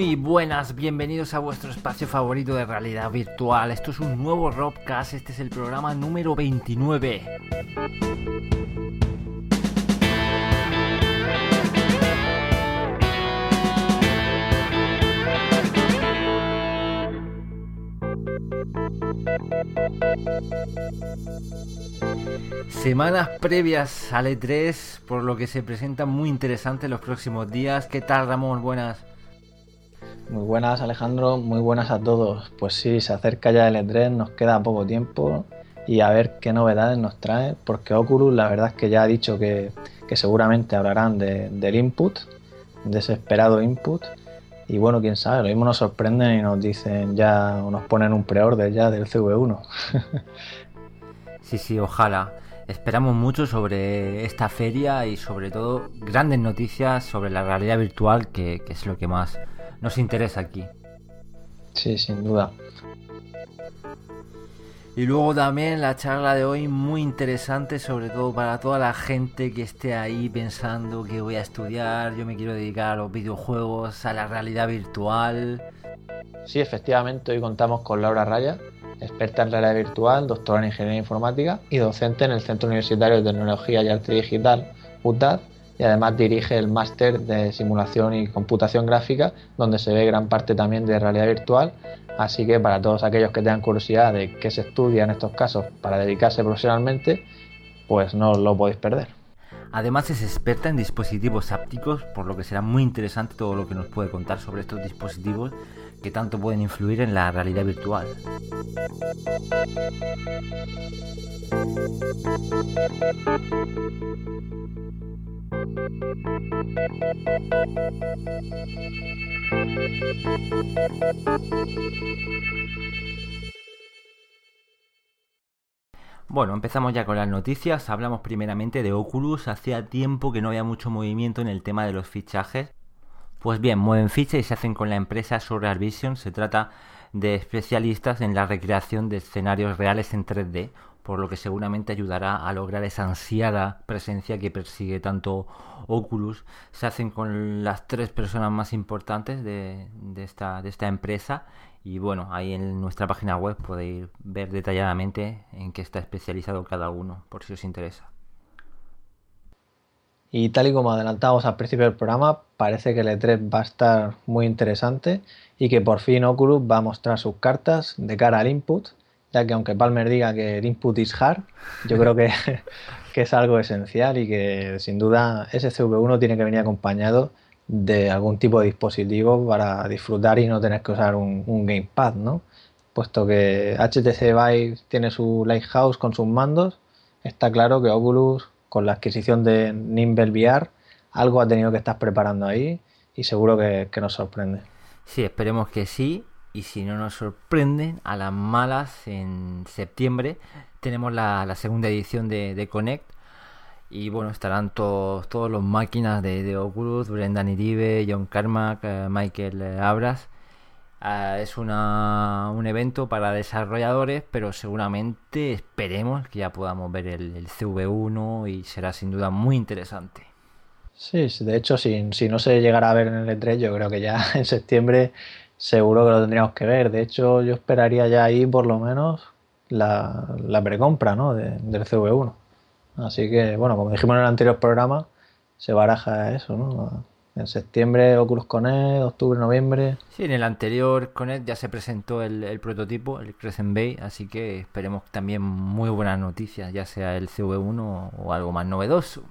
Muy buenas, bienvenidos a vuestro espacio favorito de realidad virtual. Esto es un nuevo Robcast, este es el programa número 29. Semanas previas al E3, por lo que se presentan muy interesantes los próximos días. ¿Qué tal, Ramón? Buenas. Muy buenas, Alejandro. Muy buenas a todos. Pues sí, se acerca ya el E3, nos queda poco tiempo y a ver qué novedades nos trae, porque Oculus la verdad es que ya ha dicho que, seguramente hablarán del input, desesperado input. Y bueno, quién sabe, lo mismo nos sorprenden y nos dicen ya, o nos ponen un preorden ya del CV1. sí, sí, ojalá. Esperamos mucho sobre esta feria y sobre todo grandes noticias sobre la realidad virtual, que, es lo que más nos interesa aquí. Sí, sin duda. Y luego también la charla de hoy muy interesante, sobre todo para toda la gente que esté ahí pensando que voy a estudiar, yo me quiero dedicar a los videojuegos, a la realidad virtual. Sí, efectivamente, hoy contamos con Laura Raya, experta en realidad virtual, doctora en ingeniería informática y docente en el Centro Universitario de Tecnología y Arte Digital, UTAD, y además dirige el máster de simulación y computación gráfica, donde se ve gran parte también de realidad virtual. Así que para todos aquellos que tengan curiosidad de qué se estudia en estos casos para dedicarse profesionalmente, pues no lo podéis perder. Además es experta en dispositivos ápticos, por lo que será muy interesante todo lo que nos puede contar sobre estos dispositivos que tanto pueden influir en la realidad virtual. Bueno, empezamos ya con las noticias. Hablamos primeramente de Oculus. Hacía tiempo que no había mucho movimiento en el tema de los fichajes. Pues bien, mueven ficha y se hacen con la empresa Surreal Vision. Se trata de especialistas en la recreación de escenarios reales en 3D, por lo que seguramente ayudará a lograr esa ansiada presencia que persigue tanto Oculus. Se hacen con las tres personas más importantes de, esta, esta empresa y bueno, ahí en nuestra página web podéis ver detalladamente en qué está especializado cada uno, por si os interesa. Y tal y como adelantamos al principio del programa, parece que el E3 va a estar muy interesante y que por fin Oculus va a mostrar sus cartas de cara al input, ya que aunque Palmer diga que el input is hard, yo creo que, que es algo esencial y que sin duda ese CV1 tiene que venir acompañado de algún tipo de dispositivo para disfrutar y no tener que usar un, un gamepad, ¿no? Puesto que HTC Vive tiene su Lighthouse con sus mandos, está claro que Oculus con la adquisición de Nimble VR, algo ha tenido que estar preparando ahí y seguro que, nos sorprende. Sí, esperemos que sí. Y si no nos sorprende, a las malas en septiembre tenemos la, segunda edición de, Connect. Y bueno, estarán todos, todos los máquinas de, Oculus, Brendan Iribe, John Carmack, eh, Michael Abras Ah, es una, un evento para desarrolladores, pero seguramente esperemos que ya podamos ver el, CV1 y será sin duda muy interesante. Sí, de hecho, si, si no se llegara a ver en el E3, yo creo que ya en septiembre seguro que lo tendríamos que ver. De hecho, yo esperaría ya ahí por lo menos la, la precompra ¿no? del CV1. Así que, bueno, como dijimos en el anterior programa, se baraja eso, ¿no? En septiembre Oculus Connect, octubre, noviembre. Sí, en el anterior Connect ya se presentó el, prototipo, el Crescent Bay, así que esperemos también muy buenas noticias, ya sea el CV1 o algo más novedoso.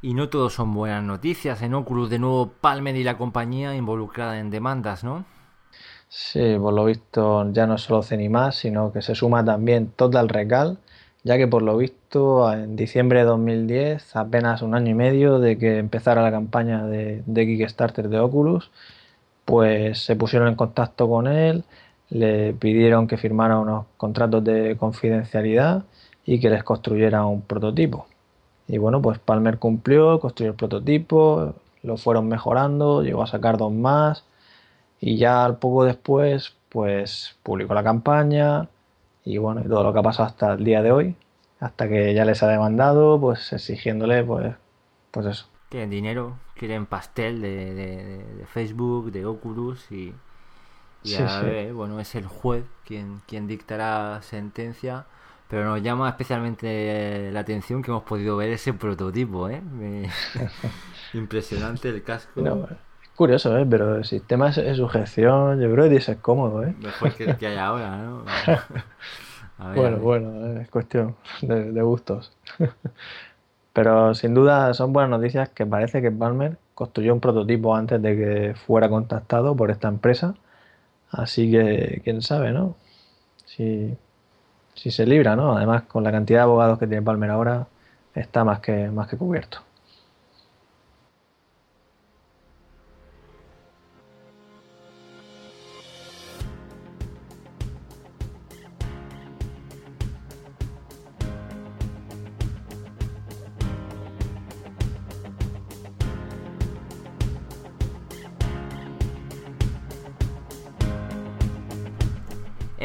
Y no todos son buenas noticias. En Oculus, de nuevo, Palmer y la compañía involucrada en demandas, ¿no? Sí, por lo visto ya no solo más sino que se suma también Total Recall ya que por lo visto en diciembre de 2010, apenas un año y medio de que empezara la campaña de, Kickstarter de Oculus, pues se pusieron en contacto con él, le pidieron que firmara unos contratos de confidencialidad y que les construyera un prototipo. Y bueno, pues Palmer cumplió, construyó el prototipo, lo fueron mejorando, llegó a sacar dos más. Y ya al poco después pues publicó la campaña, y bueno, todo lo que ha pasado hasta el día de hoy, hasta que ya les ha demandado, pues exigiéndole, pues, pues eso, quieren dinero, quieren pastel de, Facebook, de Oculus y, a ver, bueno, es el juez quien, quien dictará sentencia. Pero nos llama especialmente la atención que hemos podido ver ese prototipo, ¿eh? Impresionante el casco. curioso, ¿eh? Pero el sistema de sujeción, yo creo que es cómodo, ¿eh? Mejor que el que hay ahora, ¿no? bueno, bueno, es cuestión de, gustos. Pero sin duda son buenas noticias que parece que Palmer construyó un prototipo antes de que fuera contactado por esta empresa. Así que quién sabe, ¿no? Si, si se libra, ¿no? Además, con la cantidad de abogados que tiene Palmer ahora, está más que, más que cubierto.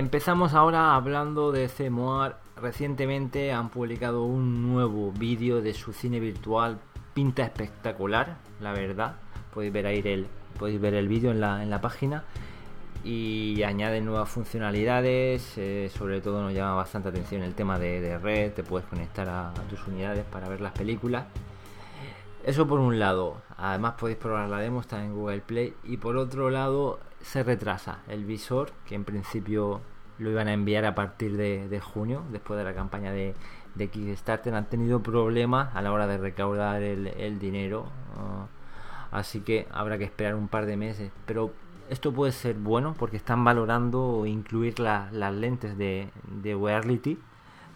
Empezamos ahora hablando de CMOAR. Recientemente han publicado un nuevo vídeo de su cine virtual. Pinta espectacular, la verdad. Podéis ver ahí el, podéis ver el vídeo en la, en la página. Y añaden nuevas funcionalidades. Eh, sobre todo nos llama bastante atención el tema de, red. Te puedes conectar a, tus unidades para ver las películas. Eso por un lado. Además podéis probar la demo, está en Google Play. Y por otro lado, se retrasa el visor, que en principio lo iban a enviar a partir de, junio, después de la campaña de, de, Kickstarter. Han tenido problemas a la hora de recaudar el, dinero, ah, así que habrá que esperar un par de meses. Pero esto puede ser bueno porque están valorando incluir las lentes de, de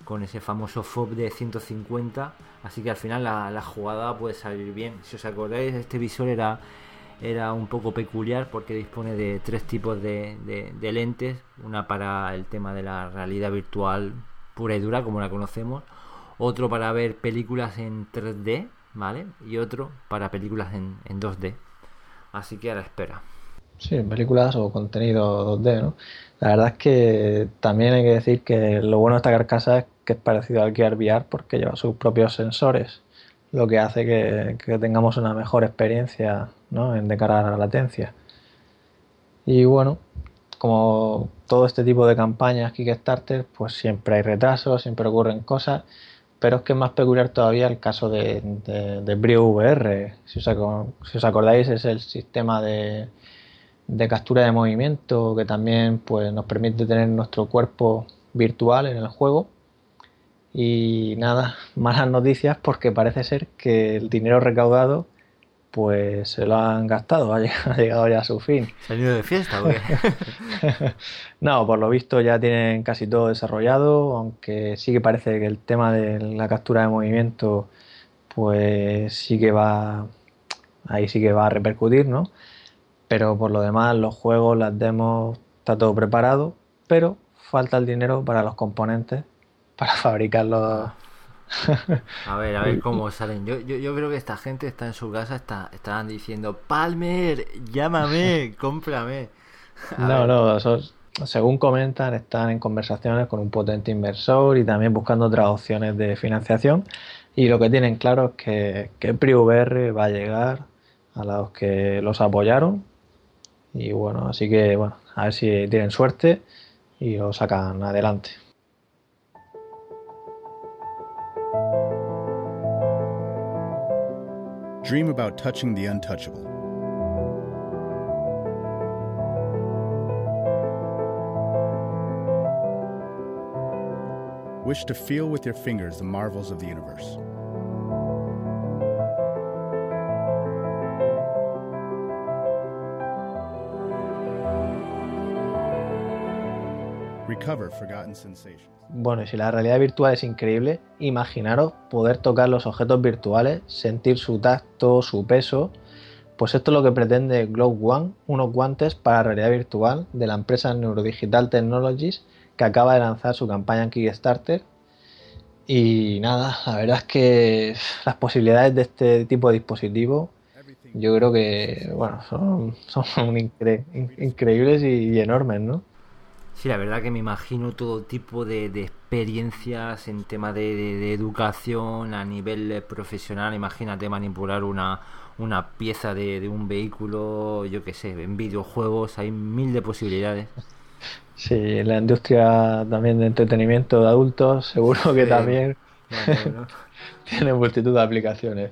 con ese famoso FOB de 150 así que al final la, la, jugada puede salir bien si os acordáis este visor era era un poco peculiar porque dispone de tres tipos de, lentes, una para el tema de la realidad virtual pura y dura como la conocemos, otro para ver películas en 3D, ¿vale? Y otro para películas en, 2D. Así que a la espera. Sí, películas o contenido 2D, ¿no? La verdad es que también hay que decir que lo bueno de esta carcasa es que es parecido al Gear VR porque lleva sus propios sensores lo que hace que, tengamos una mejor experiencia ¿no? en de cara a la latencia. Y bueno, como todo este tipo de campañas Kickstarter, pues siempre hay retrasos, siempre ocurren cosas, pero es que es más peculiar todavía el caso de, de, Brio VR. Si os, acordáis, es el sistema de, de, captura de movimiento que también pues, nos permite tener nuestro cuerpo virtual en el juego y nada, malas noticias porque parece ser que el dinero recaudado pues se lo han gastado, ha llegado, ya a su fin. ¿Se han ido de fiesta o no, por lo visto ya tienen casi todo desarrollado, aunque sí que parece que el tema de la captura de movimiento pues sí que va, ahí sí que va a repercutir, ¿no? Pero por lo demás los juegos, las demos, está todo preparado, pero falta el dinero para los componentes para fabricarlo. A ver, a ver cómo salen. Yo, yo, creo que esta gente está en su casa, está, están diciendo, Palmer, llámame, cómprame. no, no, según comentan, están en conversaciones con un potente inversor y también buscando otras opciones de financiación. Y lo que tienen claro es que, que PriVR va a llegar a los que los apoyaron. Y bueno, así que bueno, a ver si tienen suerte y lo sacan adelante. Dream about touching the untouchable. Wish to feel with your fingers the marvels of the universe. Bueno, si la realidad virtual es increíble, imaginaros poder tocar los objetos virtuales, sentir su tacto, su peso. Pues esto es lo que pretende Glow One, unos guantes para realidad virtual de la empresa Neurodigital Technologies que acaba de lanzar su campaña en Kickstarter. Y nada, la verdad es que las posibilidades de este tipo de dispositivo yo creo que bueno, son, increíbles y enormes, ¿no? Sí, la verdad que me imagino todo tipo de, experiencias en tema de, educación a nivel profesional. Imagínate manipular una, una pieza de, un vehículo, yo qué sé, en videojuegos, hay mil de posibilidades. Sí, la industria también de entretenimiento de adultos, seguro que también tiene multitud de aplicaciones.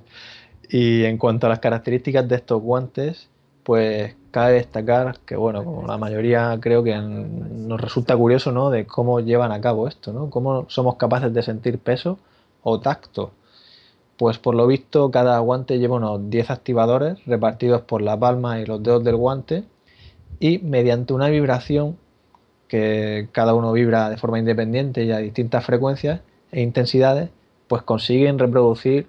Y en cuanto a las características de estos guantes, pues cabe destacar que, bueno, como la mayoría creo que nos resulta curioso, ¿no? De cómo llevan a cabo esto, ¿no? Cómo somos capaces de sentir peso o tacto. Pues por lo visto cada guante lleva unos 10 activadores repartidos por la palma y los dedos del guante y mediante una vibración que cada uno vibra de forma independiente y a distintas frecuencias e intensidades, pues consiguen reproducir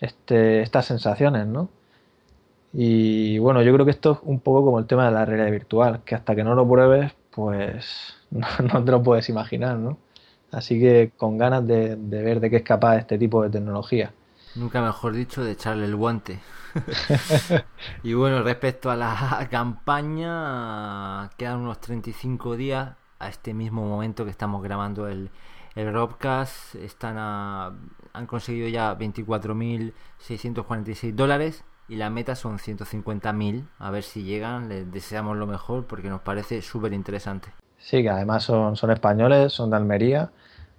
este, estas sensaciones, ¿no? Y bueno, yo creo que esto es un poco como el tema de la realidad virtual, que hasta que no lo pruebes, pues no, te lo puedes imaginar, ¿no? Así que con ganas de, de ver de qué es capaz este tipo de tecnología. Nunca mejor dicho, de echarle el guante. y bueno, respecto a la campaña, quedan unos 35 días a este mismo momento que estamos grabando el, el Robcast. Están han conseguido ya 24.646 dólares y la meta son 150.000. A ver si llegan, les deseamos lo mejor porque nos parece súper interesante. Sí, que además son, son españoles, son de Almería,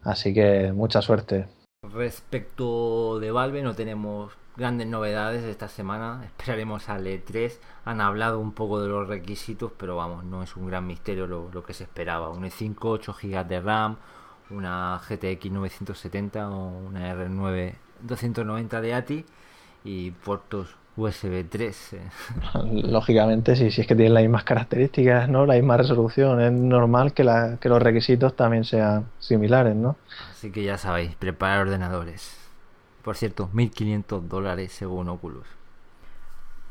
así que mucha suerte. Respecto de Valve no tenemos grandes novedades esta semana, esperaremos al E3, han hablado un poco de los requisitos, pero vamos, no es un gran misterio lo, que se esperaba, un E5, 8 GB de RAM, una GTX 970 o una R9 290 de ATI y puertos USB 3. Eh. Lógicamente, sí, si es que tienen las mismas características, ¿no? La misma resolución, es normal que, la, que los requisitos también sean similares, ¿no? Así que ya sabéis, preparar ordenadores. Por cierto, 1500 dólares según Oculus.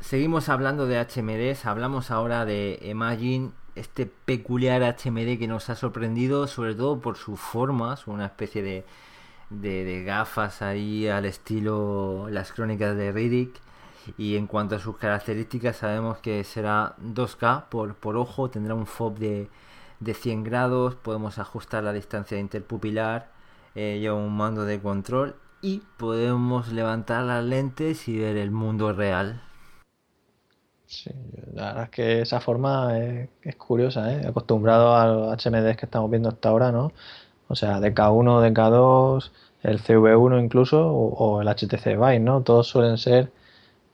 Seguimos hablando de HMDs, hablamos ahora de Imagine, este peculiar HMD que nos ha sorprendido, sobre todo por su forma, una especie de, de, de gafas ahí al estilo las crónicas de Riddick y en cuanto a sus características sabemos que será 2K por, por ojo, tendrá un FOB de, de 100 grados, podemos ajustar la distancia interpupilar, eh, lleva un mando de control y podemos levantar las lentes y ver el mundo real. Sí, la verdad es que esa forma es, curiosa, ¿eh? acostumbrado a los HMDs que estamos viendo hasta ahora, ¿no? O sea, DK1, DK2, el CV1 incluso, o, el HTC Vive, ¿no? Todos suelen ser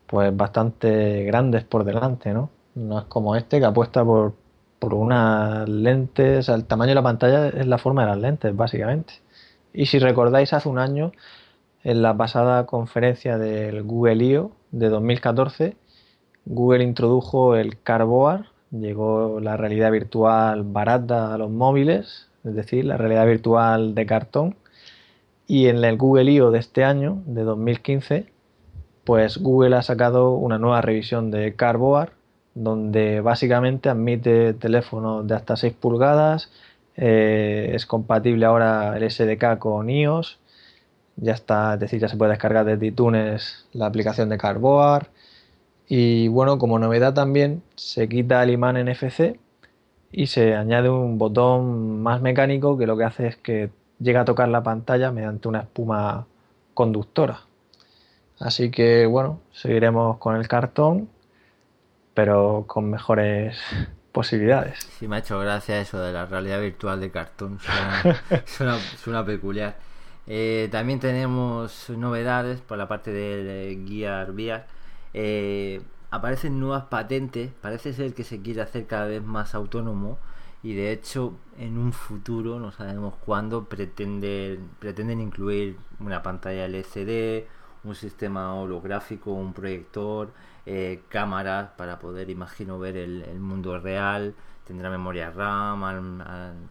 pues bastante grandes por delante, ¿no? No es como este que apuesta por, por unas lentes, el tamaño de la pantalla es la forma de las lentes, básicamente. Y si recordáis, hace un año, en la pasada conferencia del Google I.O. de 2014, Google introdujo el Carboard, llegó la realidad virtual barata a los móviles, es decir, la realidad virtual de cartón. Y en el Google I.O. de este año, de 2015, pues Google ha sacado una nueva revisión de Carboard donde básicamente admite teléfonos de hasta 6 pulgadas, eh, es compatible ahora el SDK con iOS, ya está, es decir, ya se puede descargar desde iTunes la aplicación de Carboard y bueno, como novedad también se quita el imán NFC y se añade un botón más mecánico que lo que hace es que llega a tocar la pantalla mediante una espuma conductora. Así que bueno, seguiremos con el cartón, pero con mejores posibilidades. Sí, me ha hecho gracia eso de la realidad virtual de cartón, suena, peculiar. Eh, también tenemos novedades por la parte del Gear VR. Eh, aparecen nuevas patentes, parece ser que se quiere hacer cada vez más autónomo y de hecho en un futuro, no sabemos cuándo, pretenden, pretenden incluir una pantalla LCD, un sistema holográfico, un proyector, eh, cámaras para poder, imagino, ver el, mundo real, tendrá memoria RAM,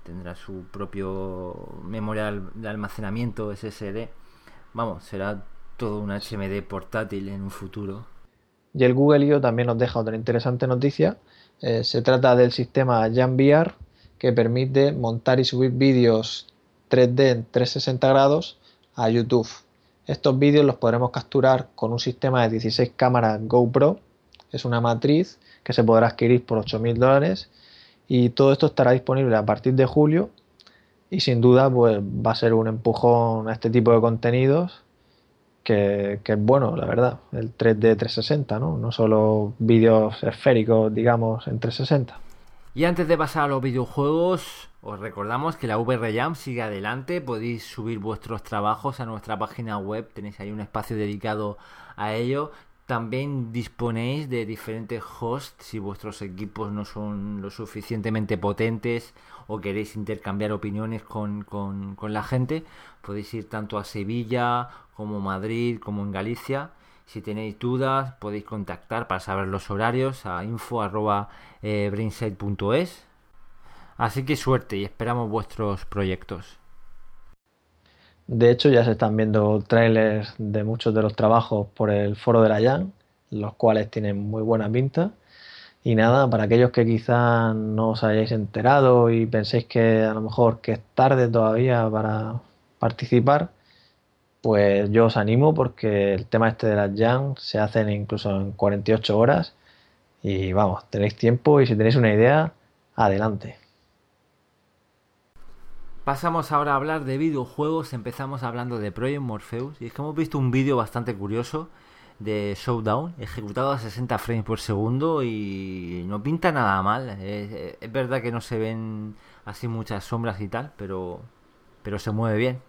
tendrá su propio memoria de almacenamiento SSD. Vamos, será todo un HMD portátil en un futuro. Y el Google I.O. también nos deja otra interesante noticia. Eh, se trata del sistema JamVR que permite montar y subir vídeos 3D en 360 grados a YouTube. Estos vídeos los podremos capturar con un sistema de 16 cámaras GoPro. Es una matriz que se podrá adquirir por 8.000 dólares Y todo esto estará disponible a partir de julio y sin duda pues va a ser un empujón a este tipo de contenidos que, que, es bueno, la verdad, el 3D 360, ¿no? No solo vídeos esféricos, digamos, en 360. Y antes de pasar a los videojuegos, os recordamos que la VR Jam sigue adelante, podéis subir vuestros trabajos a nuestra página web, tenéis ahí un espacio dedicado a ello. También disponéis de diferentes hosts si vuestros equipos no son lo suficientemente potentes o queréis intercambiar opiniones con, con, con la gente. Podéis ir tanto a Sevilla como Madrid como en Galicia. Si tenéis dudas podéis contactar para saber los horarios a info.brainside.es. Así que suerte y esperamos vuestros proyectos. De hecho, ya se están viendo trailers de muchos de los trabajos por el foro de la Jan, los cuales tienen muy buena pinta. Y nada, para aquellos que quizás no os hayáis enterado y penséis que a lo mejor que es tarde todavía para participar, pues yo os animo porque el tema este de las Jam se hacen incluso en 48 horas y vamos, tenéis tiempo y si tenéis una idea, adelante. Pasamos ahora a hablar de videojuegos, empezamos hablando de Project Morpheus y es que hemos visto un vídeo bastante curioso de Showdown ejecutado a 60 frames por segundo y no pinta nada mal. Es, es verdad que no se ven así muchas sombras y tal, pero, pero se mueve bien.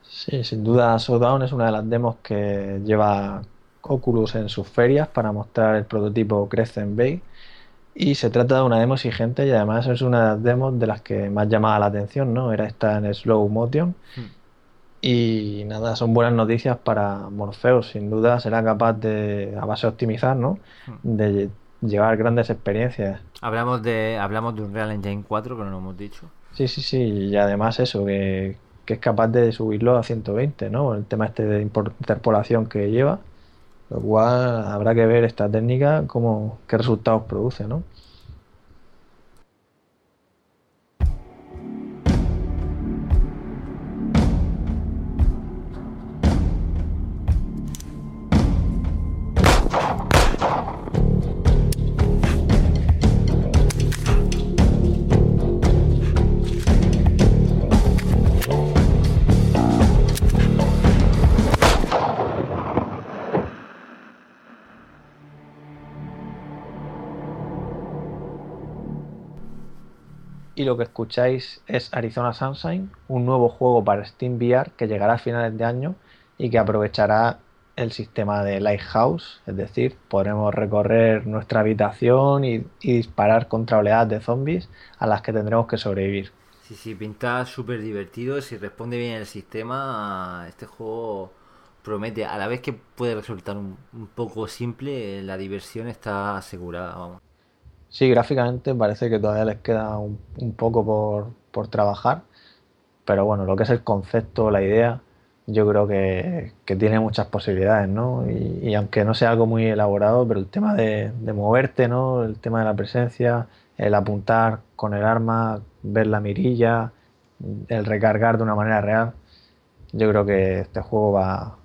Sí, sin duda Showdown es una de las demos que lleva Oculus en sus ferias para mostrar el prototipo Crescent Bay y se trata de una demo exigente y además es una de las demos de las que más llamaba la atención, ¿no? Era esta en slow motion. Hmm. Y nada, son buenas noticias para Morpheus. Sin duda será capaz de, a base de optimizar, ¿no? Hmm. De llevar grandes experiencias. Hablamos de, hablamos de un Real Engine 4, que no lo hemos dicho. Sí, sí, sí. Y además eso, que, que es capaz de subirlo a 120, ¿no? El tema este de interpolación que lleva. Lo cual habrá que ver esta técnica cómo, qué resultados produce, ¿no? Lo que escucháis es Arizona Sunshine, un nuevo juego para Steam VR que llegará a finales de año y que aprovechará el sistema de Lighthouse, es decir, podremos recorrer nuestra habitación y, disparar contra oleadas de zombies a las que tendremos que sobrevivir. Sí, sí, pinta súper divertido, si responde bien el sistema, este juego promete, a la vez que puede resultar un, un poco simple, la diversión está asegurada, vamos. Sí, gráficamente parece que todavía les queda un, poco por, trabajar, pero bueno, lo que es el concepto, la idea, yo creo que, tiene muchas posibilidades, ¿no? Y, aunque no sea algo muy elaborado, pero el tema de, moverte, ¿no? El tema de la presencia, el apuntar con el arma, ver la mirilla, el recargar de una manera real, yo creo que este juego va,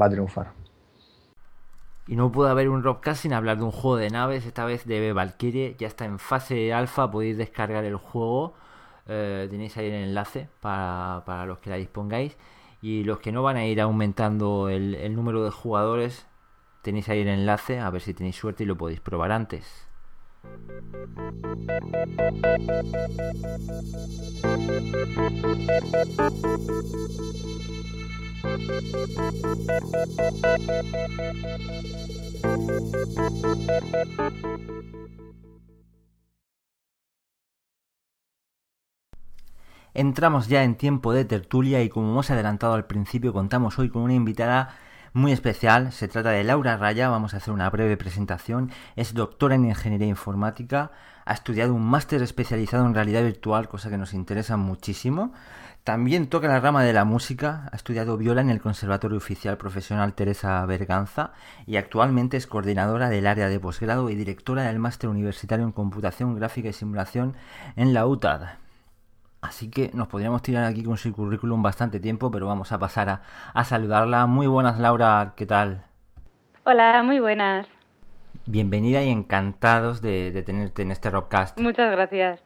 va a triunfar. Y no puede haber un Robcast sin hablar de un juego de naves, esta vez de Valkyrie, ya está en fase alfa, podéis descargar el juego, eh, tenéis ahí el enlace para, los que la dispongáis. Y los que no van a ir aumentando el, el número de jugadores, tenéis ahí el enlace, a ver si tenéis suerte y lo podéis probar antes. Entramos ya en tiempo de tertulia y como hemos adelantado al principio contamos hoy con una invitada muy especial. Se trata de Laura Raya, vamos a hacer una breve presentación. Es doctora en Ingeniería Informática, ha estudiado un máster especializado en realidad virtual, cosa que nos interesa muchísimo. También toca la rama de la música, ha estudiado viola en el Conservatorio Oficial Profesional Teresa Berganza y actualmente es coordinadora del área de posgrado y directora del máster universitario en computación gráfica y simulación en la UTAD. Así que nos podríamos tirar aquí con su currículum bastante tiempo, pero vamos a pasar a, a saludarla. Muy buenas, Laura, ¿qué tal? Hola, muy buenas. bienvenida y encantados de, tenerte en este Rockcast. Muchas gracias.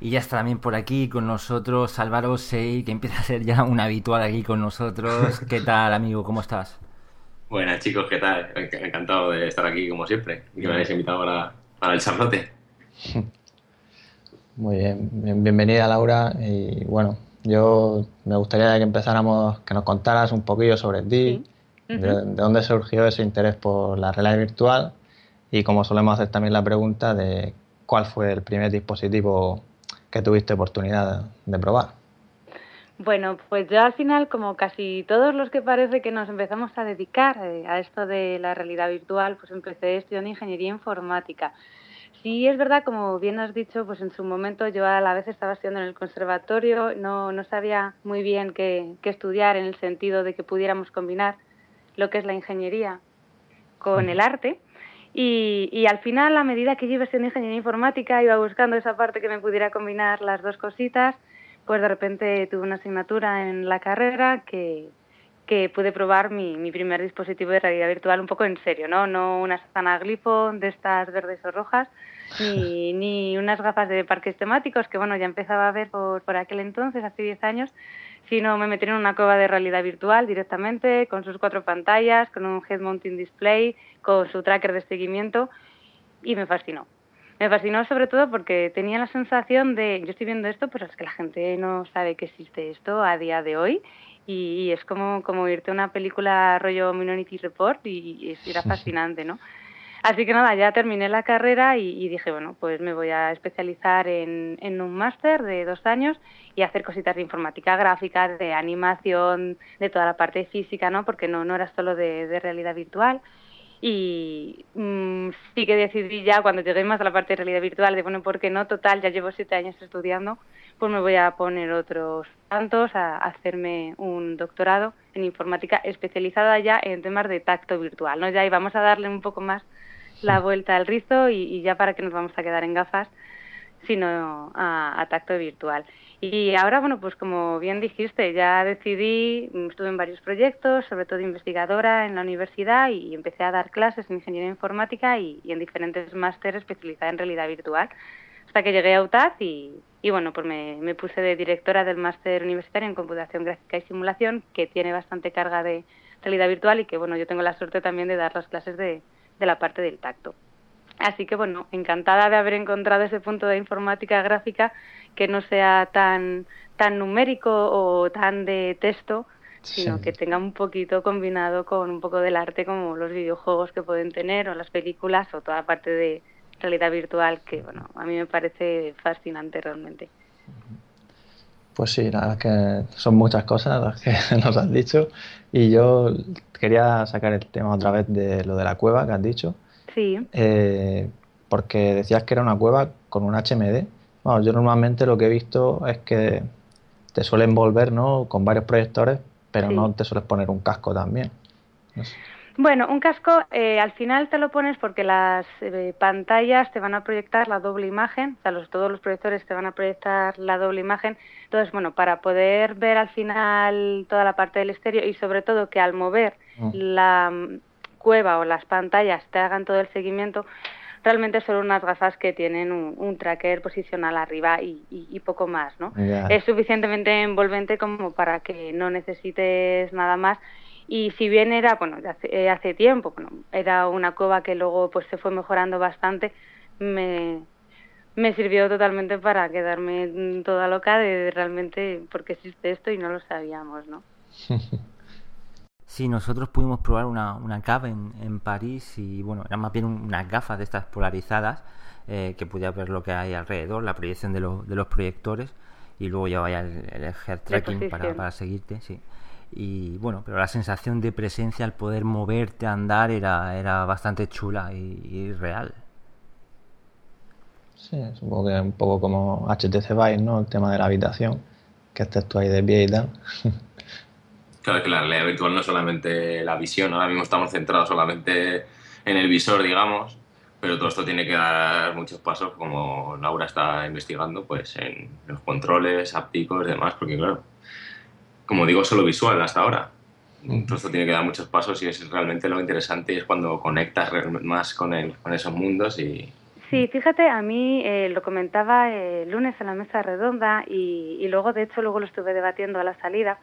Y ya está también por aquí con nosotros Álvaro Sei, que empieza a ser ya un habitual aquí con nosotros. ¿Qué tal, amigo? ¿Cómo estás? Buenas, chicos, ¿qué tal? Encantado de estar aquí, como siempre, y que me hayáis invitado para, para el charlote. Muy bien, bienvenida Laura. Y bueno, yo me gustaría que empezáramos, que nos contaras un poquillo sobre ti, de, dónde surgió ese interés por la realidad virtual y como solemos hacer también la pregunta de cuál fue el primer dispositivo que tuviste oportunidad de probar. Bueno, pues yo al final, como casi todos los que parece que nos empezamos a dedicar eh, a esto de la realidad virtual, pues empecé estudiando ingeniería informática. Sí, es verdad, como bien has dicho, pues en su momento yo a la vez estaba estudiando en el conservatorio, no, no sabía muy bien qué, estudiar en el sentido de que pudiéramos combinar lo que es la ingeniería con el arte. Y, y, al final, a medida que yo iba estudiando ingeniería informática, iba buscando esa parte que me pudiera combinar las dos cositas, pues de repente tuve una asignatura en la carrera que, que pude probar mi, mi primer dispositivo de realidad virtual un poco en serio, ¿no? No una satana glifo de estas verdes o rojas, ni, ni unas gafas de parques temáticos, que bueno, ya empezaba a ver por, por aquel entonces, hace 10 años, sino me metí en una cueva de realidad virtual directamente, con sus cuatro pantallas, con un head mounting display, con su tracker de seguimiento, y me fascinó. Me fascinó sobre todo porque tenía la sensación de, yo estoy viendo esto, pero es que la gente no sabe que existe esto a día de hoy y, es como, como irte a una película rollo Minority Report y, y era fascinante, ¿no? Así que nada, ya terminé la carrera y, dije, bueno, pues me voy a especializar en, un máster de dos años y hacer cositas de informática gráfica, de animación, de toda la parte física, ¿no? Porque no, era solo de, realidad virtual. Y mm, sí que decidí ya, cuando llegué más a la parte de realidad virtual, de bueno, ¿por qué no? Total, ya llevo siete años estudiando, pues me voy a poner otros tantos a, hacerme un doctorado en informática especializada ya en temas de tacto virtual, ¿no? Ya y vamos a darle un poco más la vuelta al rizo y, ya para que nos vamos a quedar en gafas, sino a, tacto virtual. Y ahora, bueno, pues como bien dijiste, ya decidí, estuve en varios proyectos, sobre todo investigadora en la universidad y, empecé a dar clases en ingeniería informática y, en diferentes másteres especializadas en realidad virtual, hasta que llegué a UTAD y, y bueno, pues me, puse de directora del máster universitario en computación gráfica y simulación, que tiene bastante carga de realidad virtual y que bueno, yo tengo la suerte también de dar las clases de, de la parte del tacto. Así que bueno, encantada de haber encontrado ese punto de informática gráfica que no sea tan, tan numérico o tan de texto, sino que tenga un poquito combinado con un poco del arte como los videojuegos que pueden tener o las películas o toda parte de realidad virtual que bueno, a mí me parece fascinante realmente. Pues sí, la verdad es que son muchas cosas las que nos has dicho y yo quería sacar el tema otra vez de lo de la cueva que has dicho. Sí. Eh, porque decías que era una cueva con un HMD. Bueno, yo normalmente lo que he visto es que te suelen volver ¿no? con varios proyectores, pero no te sueles poner un casco también. Bueno, un casco eh, al final te lo pones porque las eh, pantallas te van a proyectar la doble imagen, o sea, los, todos los proyectores te van a proyectar la doble imagen. Entonces, bueno, para poder ver al final toda la parte del estéreo y sobre todo que al mover mm. la mm, cueva o las pantallas te hagan todo el seguimiento, realmente son unas gafas que tienen un, tracker posicional arriba y, poco más, ¿no? Es suficientemente envolvente como para que no necesites nada más y si bien era, bueno, hace, eh, hace tiempo, bueno, era una cueva que luego pues se fue mejorando bastante, me, me sirvió totalmente para quedarme toda loca de realmente por qué existe esto y no lo sabíamos, ¿no? Sí, nosotros pudimos probar una, una cava en, en París y bueno, eran más bien unas gafas de estas polarizadas eh, que podía ver lo que hay alrededor, la proyección de, de los proyectores y luego ya vaya el, el tracking para, para seguirte, sí y bueno, pero la sensación de presencia al poder moverte, andar, era, era bastante chula y, real. Sí, supongo que es un poco como HTC Vive, ¿no? El tema de la habitación, que estés tú ahí de pie y tal. Claro que la realidad virtual no es solamente la visión, ahora mismo estamos centrados solamente en el visor, digamos, pero todo esto tiene que dar muchos pasos, como Laura está investigando, pues en los controles ápticos y demás, porque claro, como digo, solo visual hasta ahora. todo esto tiene que dar muchos pasos y es realmente lo interesante y es cuando conectas más con, el, con esos mundos y, Sí, fíjate, a mí eh, lo comentaba el lunes en la mesa redonda y, y, luego, de hecho, luego lo estuve debatiendo a la salida.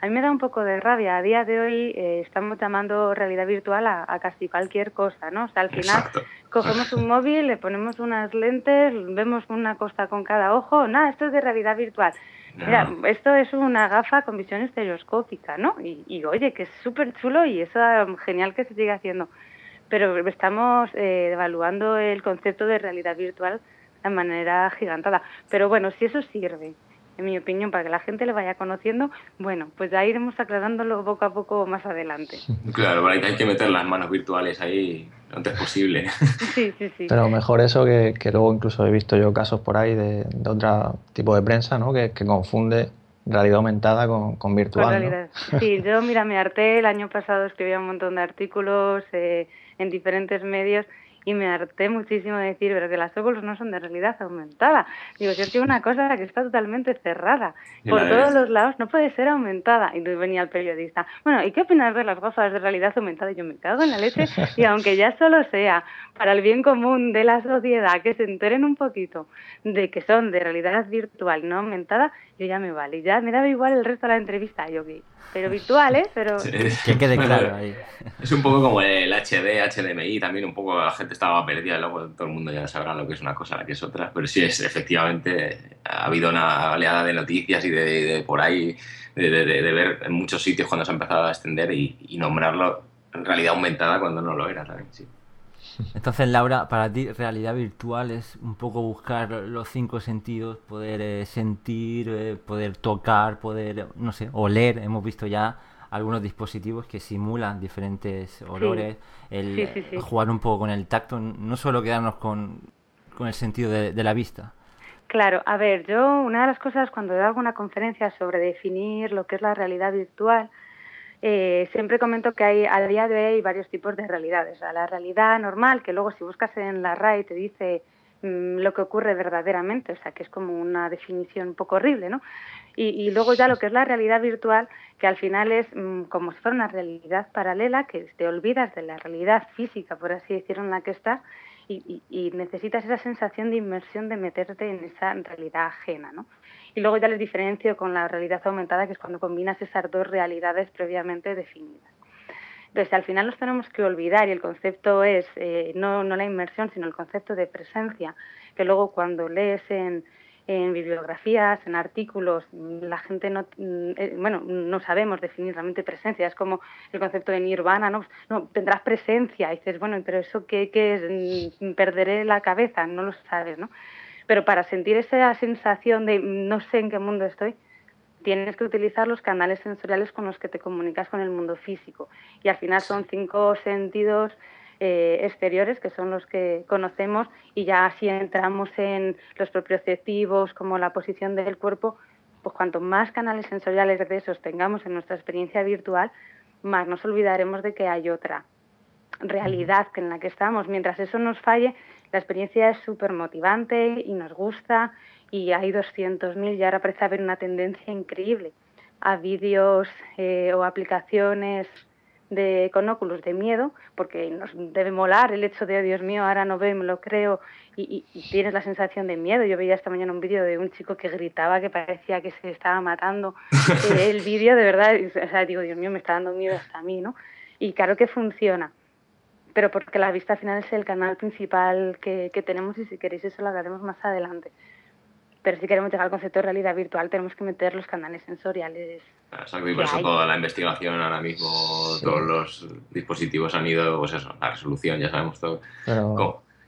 A mí me da un poco de rabia. A día de hoy eh, estamos llamando realidad virtual a, casi cualquier cosa, ¿no? O sea, al final cogemos un móvil, le ponemos unas lentes, vemos una costa con cada ojo. Nada, esto es de realidad virtual. Mira, esto es una gafa con visión estereoscópica, ¿no? Y, y oye, que es súper chulo y eso genial que se siga haciendo pero estamos eh, evaluando el concepto de realidad virtual de manera gigantada. Pero bueno, si eso sirve, en mi opinión, para que la gente le vaya conociendo, bueno, pues ya iremos aclarándolo poco a poco más adelante. Claro, hay que meter las manos virtuales ahí lo antes posible. Sí, sí, sí. Pero mejor eso que, luego incluso he visto yo casos por ahí de, otro tipo de prensa, ¿no? Que, confunde realidad aumentada con, virtual. Sí, yo, mira, me harté el año pasado, escribí un montón de artículos. Eh, en diferentes medios y me harté muchísimo de decir, pero que las Oculus no son de realidad aumentada. Digo, si es que una cosa que está totalmente cerrada, por todos los lados, no puede ser aumentada. Y venía el periodista, bueno, ¿y qué opinas de las gafas de realidad aumentada? Y yo me cago en la leche, y aunque ya solo sea para el bien común de la sociedad, que se enteren un poquito de que son de realidad virtual, no aumentada, yo ya me vale. Ya me daba igual el resto de la entrevista, yo que pero virtual, ¿eh? Pero... Que quede claro ahí. Es un poco como el HD, HDMI, también un poco la gente estaba perdida, luego todo el mundo ya sabrá lo que es una cosa, la que es otra, pero sí, es, efectivamente ha habido una oleada de noticias y de, por ahí, de, de, ver en muchos sitios cuando se ha empezado a extender y, y nombrarlo en realidad aumentada cuando no lo era también, sí. Entonces, Laura, para ti realidad virtual es un poco buscar los cinco sentidos, poder eh, sentir, eh, poder tocar, poder, no sé, oler. Hemos visto ya algunos dispositivos que simulan diferentes olores, el jugar un poco con el tacto, no solo quedarnos con, con el sentido de la vista. Claro, a ver, yo una de las cosas cuando doy alguna conferencia sobre definir lo que es la realidad virtual, eh, siempre comento que hay a día de hoy hay varios tipos de realidades. la realidad normal, que luego si buscas en la RAI te dice mm, lo que ocurre verdaderamente, o sea, que es como una definición un poco horrible, ¿no? Y, luego ya lo que es la realidad virtual, que al final es mm, como si fuera una realidad paralela, que te olvidas de la realidad física, por así decirlo, en la que estás, y, necesitas esa sensación de inmersión de meterte en esa realidad ajena, ¿no? Y luego ya les diferencio con la realidad aumentada, que es cuando combinas esas dos realidades previamente definidas. Entonces, al final nos tenemos que olvidar, y el concepto es eh, no, no la inmersión, sino el concepto de presencia, que luego cuando lees en, en bibliografías, en artículos, la gente no, mm, eh, bueno, no sabemos definir realmente presencia, es como el concepto de nirvana, ¿no? no tendrás presencia, y dices, bueno, pero eso qué, qué es, mm, perderé la cabeza, no lo sabes, ¿no? Pero para sentir esa sensación de no sé en qué mundo estoy, tienes que utilizar los canales sensoriales con los que te comunicas con el mundo físico. Y al final son cinco sentidos eh, exteriores que son los que conocemos y ya así entramos en los propioceptivos como la posición del cuerpo, pues cuanto más canales sensoriales de esos tengamos en nuestra experiencia virtual, más nos olvidaremos de que hay otra realidad en la que estamos. Mientras eso nos falle, la experiencia es súper motivante y nos gusta y hay 200.000 y ahora parece haber una tendencia increíble a vídeos eh, o aplicaciones de, con óculos de miedo, porque nos debe molar el hecho de, oh, Dios mío, ahora no veo, me lo creo, y, tienes la sensación de miedo. Yo veía esta mañana un vídeo de un chico que gritaba que parecía que se estaba matando. Eh, el vídeo, de verdad, o sea, digo, Dios mío, me está dando miedo hasta a mí, ¿no? Y claro que funciona pero porque la vista final es el canal principal que, tenemos y si queréis eso lo hablaremos más adelante. Pero si queremos llegar al concepto de realidad virtual tenemos que meter los canales sensoriales. Exacto, y por eso toda la investigación ahora mismo, todos los dispositivos han ido, pues eso, la resolución, ya sabemos todo.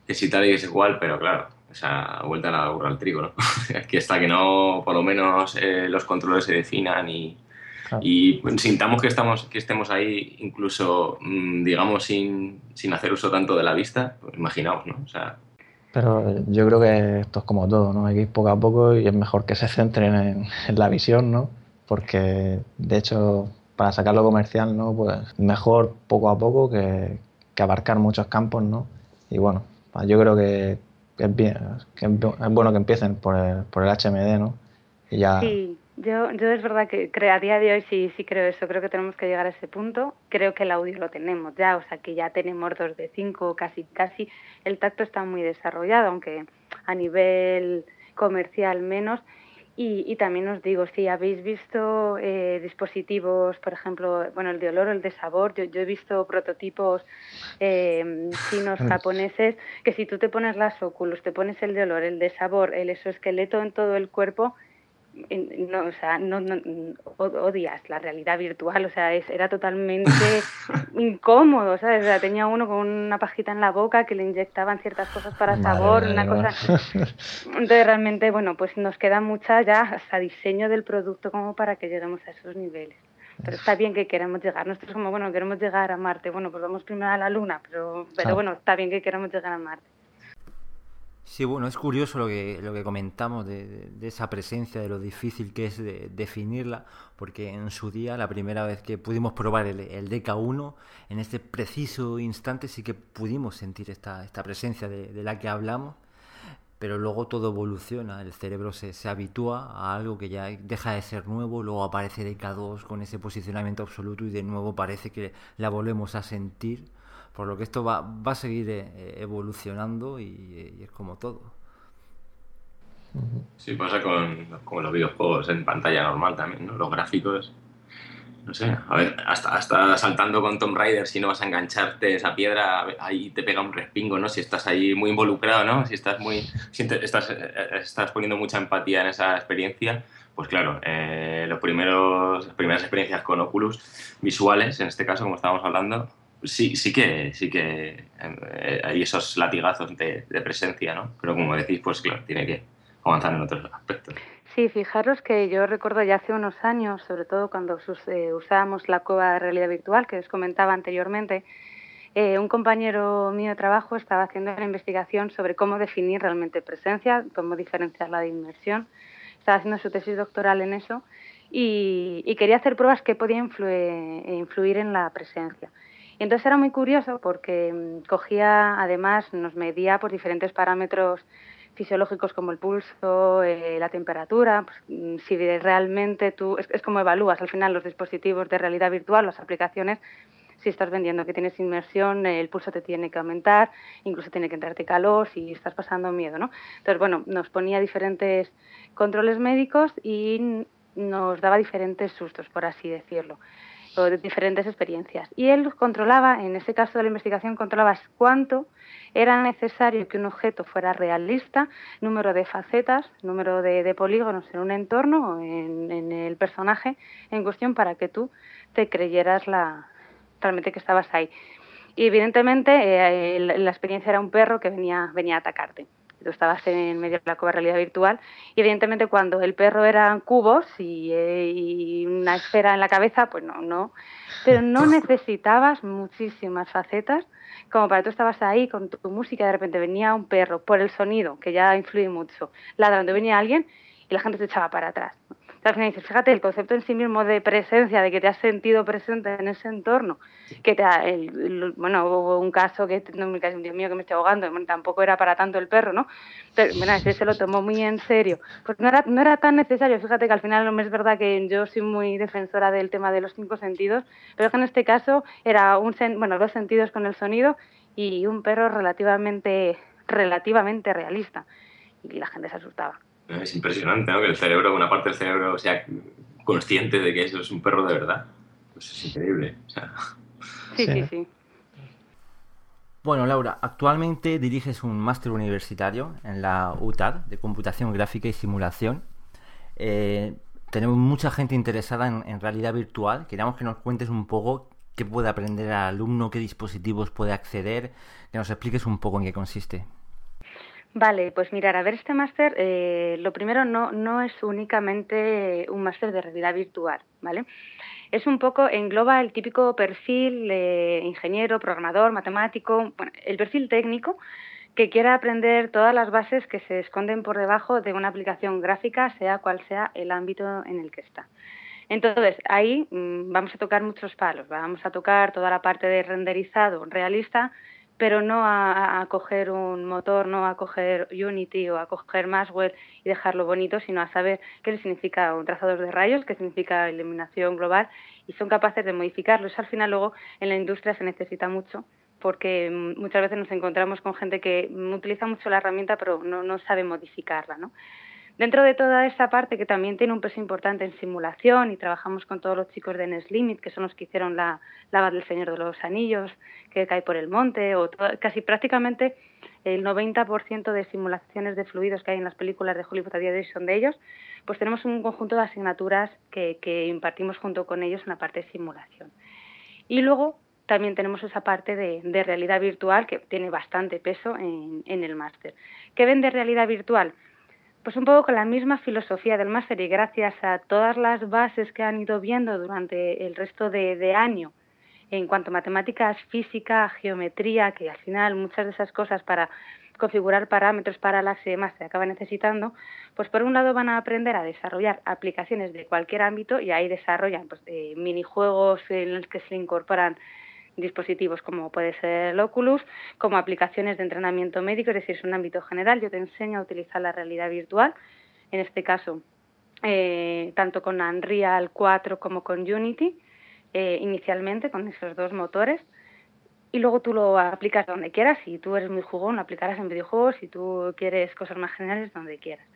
que si tal y es igual, pero claro, esa vuelta a la burra al trigo, ¿no? Aquí está que no, por lo menos eh, los controles se definan y, y sintamos que, estamos, que estemos ahí incluso, mm, digamos, sin, sin, hacer uso tanto de la vista, pues imaginaos, ¿no? O sea, pero yo creo que esto es como todo, ¿no? Hay que ir poco a poco y es mejor que se centren en, la visión, ¿no? Porque, de hecho, para sacarlo comercial, ¿no? Pues mejor poco a poco que, que abarcar muchos campos, ¿no? Y bueno, yo creo que, es, bien, que es bueno que empiecen por el, por el HMD, ¿no? Y ya... Sí Yo, yo es verdad que a día de hoy sí, sí creo eso, creo que tenemos que llegar a ese punto. Creo que el audio lo tenemos ya, o sea que ya tenemos dos de cinco, casi, casi. El tacto está muy desarrollado, aunque a nivel comercial menos. Y, también os digo, si habéis visto eh, dispositivos, por ejemplo, bueno, el de olor o el de sabor, yo, yo he visto prototipos eh, chinos, japoneses, que si tú te pones las óculos, te pones el de olor, el de sabor, el exoesqueleto en todo el cuerpo, no, o sea, no, no, odias la realidad virtual, o sea, es, era totalmente incómodo, ¿sabes? O sea, tenía uno con una pajita en la boca que le inyectaban ciertas cosas para sabor, una cosa... Entonces, realmente, bueno, pues nos queda mucha ya hasta diseño del producto como para que lleguemos a esos niveles. Pero está bien que queramos llegar. Nosotros como, bueno, queremos llegar a Marte. Bueno, pues vamos primero a la Luna, pero, pero bueno, está bien que queramos llegar a Marte. Sí, bueno, es curioso lo que, lo que comentamos de, esa presencia, de lo difícil que es definirla, porque en su día, la primera vez que pudimos probar el, el DK1, en este preciso instante sí que pudimos sentir esta, esta presencia de, la que hablamos, pero luego todo evoluciona, el cerebro se, se habitúa a algo que ya deja de ser nuevo, luego aparece DK2 con ese posicionamiento absoluto y de nuevo parece que la volvemos a sentir por lo que esto va, va a seguir eh, evolucionando y, es como todo. Sí, pasa con, los videojuegos en pantalla normal también, ¿no? Los gráficos. No sé, a ver, hasta, hasta saltando con Tomb Raider, si no vas a engancharte esa piedra, ahí te pega un respingo, ¿no? Si estás ahí muy involucrado, ¿no? Si estás muy. Si estás, eh, estás poniendo mucha empatía en esa experiencia, pues claro, eh, los primeros, las primeras experiencias con Oculus visuales, en este caso, como estábamos hablando, sí, sí que, sí que eh, hay esos latigazos de, presencia, ¿no? Pero como decís, pues claro, tiene que avanzar en otros aspectos. Sí, fijaros que yo recuerdo ya hace unos años, sobre todo cuando eh, usábamos la cueva de realidad virtual que os comentaba anteriormente, eh, un compañero mío de trabajo estaba haciendo una investigación sobre cómo definir realmente presencia, cómo diferenciarla de inmersión. Estaba haciendo su tesis doctoral en eso y, y quería hacer pruebas que podían influir, influir en la presencia. Y entonces era muy curioso porque mm, cogía, además, nos medía por diferentes parámetros fisiológicos como el pulso, eh, la temperatura, pues, mm, si realmente tú, es, como evalúas al final los dispositivos de realidad virtual, las aplicaciones, si estás vendiendo que tienes inmersión, el pulso te tiene que aumentar, incluso tiene que entrarte calor si estás pasando miedo, ¿no? Entonces, bueno, nos ponía diferentes controles médicos y nos daba diferentes sustos, por así decirlo de diferentes experiencias. Y él controlaba, en ese caso de la investigación, controlaba cuánto era necesario que un objeto fuera realista, número de facetas, número de, polígonos en un entorno o en, el personaje en cuestión para que tú te creyeras la, realmente que estabas ahí. Y evidentemente eh, la, experiencia era un perro que venía, venía a atacarte tú estabas en medio de la cueva realidad virtual y evidentemente cuando el perro eran cubos eh, y, una esfera en la cabeza, pues no, no, pero no necesitabas muchísimas facetas como para tú estabas ahí con tu, música y de repente venía un perro por el sonido, que ya influye mucho, ladrando, venía alguien y la gente se echaba para atrás al final dices, fíjate, el concepto en sí mismo de presencia, de que te has sentido presente en ese entorno, que bueno, hubo un caso que, no, Dios mío, que me estoy ahogando, tampoco era para tanto el perro, ¿no? Pero, bueno, ese se lo tomó muy en serio. Pues no era, no era tan necesario, fíjate que al final no es verdad que yo soy muy defensora del tema de los cinco sentidos, pero que en este caso era un, bueno, dos sentidos con el sonido y un perro relativamente, relativamente realista. Y la gente se asustaba. Es impresionante, ¿no? Que el cerebro, una parte del cerebro sea consciente de que eso es un perro de verdad. Pues es increíble. sí, sí, sí, Bueno, Laura, actualmente diriges un máster universitario en la UTAD de Computación Gráfica y Simulación. Eh, tenemos mucha gente interesada en, en, realidad virtual. Queríamos que nos cuentes un poco qué puede aprender el alumno, qué dispositivos puede acceder, que nos expliques un poco en qué consiste. Vale, pues mirar, a ver, este máster, eh, lo primero no, no es únicamente un máster de realidad virtual, ¿vale? Es un poco, engloba el típico perfil de ingeniero, programador, matemático, bueno, el perfil técnico que quiera aprender todas las bases que se esconden por debajo de una aplicación gráfica, sea cual sea el ámbito en el que está. Entonces, ahí mm, vamos a tocar muchos palos, vamos a tocar toda la parte de renderizado realista, pero no a, coger un motor, no a coger Unity o a coger Maxwell y dejarlo bonito, sino a saber qué significa un trazador de rayos, qué significa iluminación global y son capaces de modificarlo. Eso al final luego en la industria se necesita mucho porque muchas veces nos encontramos con gente que utiliza mucho la herramienta pero no, no sabe modificarla, ¿no? Dentro de toda esa parte que también tiene un peso importante en simulación y trabajamos con todos los chicos de Neslimit, que son los que hicieron la lava del Señor de los Anillos, que cae por el monte, o casi prácticamente el 90% de simulaciones de fluidos que hay en las películas de Hollywood a día de hoy son de ellos, pues tenemos un conjunto de asignaturas que, impartimos junto con ellos en la parte de simulación. Y luego también tenemos esa parte de, realidad virtual que tiene bastante peso en, en el máster. ¿Qué ven de realidad virtual? Pues un poco con la misma filosofía del máster y gracias a todas las bases que han ido viendo durante el resto de, año en cuanto a matemáticas, física, geometría, que al final muchas de esas cosas para configurar parámetros, para las y demás se acaban necesitando, pues por un lado van a aprender a desarrollar aplicaciones de cualquier ámbito y ahí desarrollan pues, eh, minijuegos en los que se incorporan dispositivos como puede ser el Oculus, como aplicaciones de entrenamiento médico, es decir, es un ámbito general. Yo te enseño a utilizar la realidad virtual, en este caso, eh, tanto con Unreal 4 como con Unity, eh, inicialmente con esos dos motores. Y luego tú lo aplicas donde quieras. Si tú eres muy jugón, lo aplicarás en videojuegos. Si tú quieres cosas más generales, donde quieras.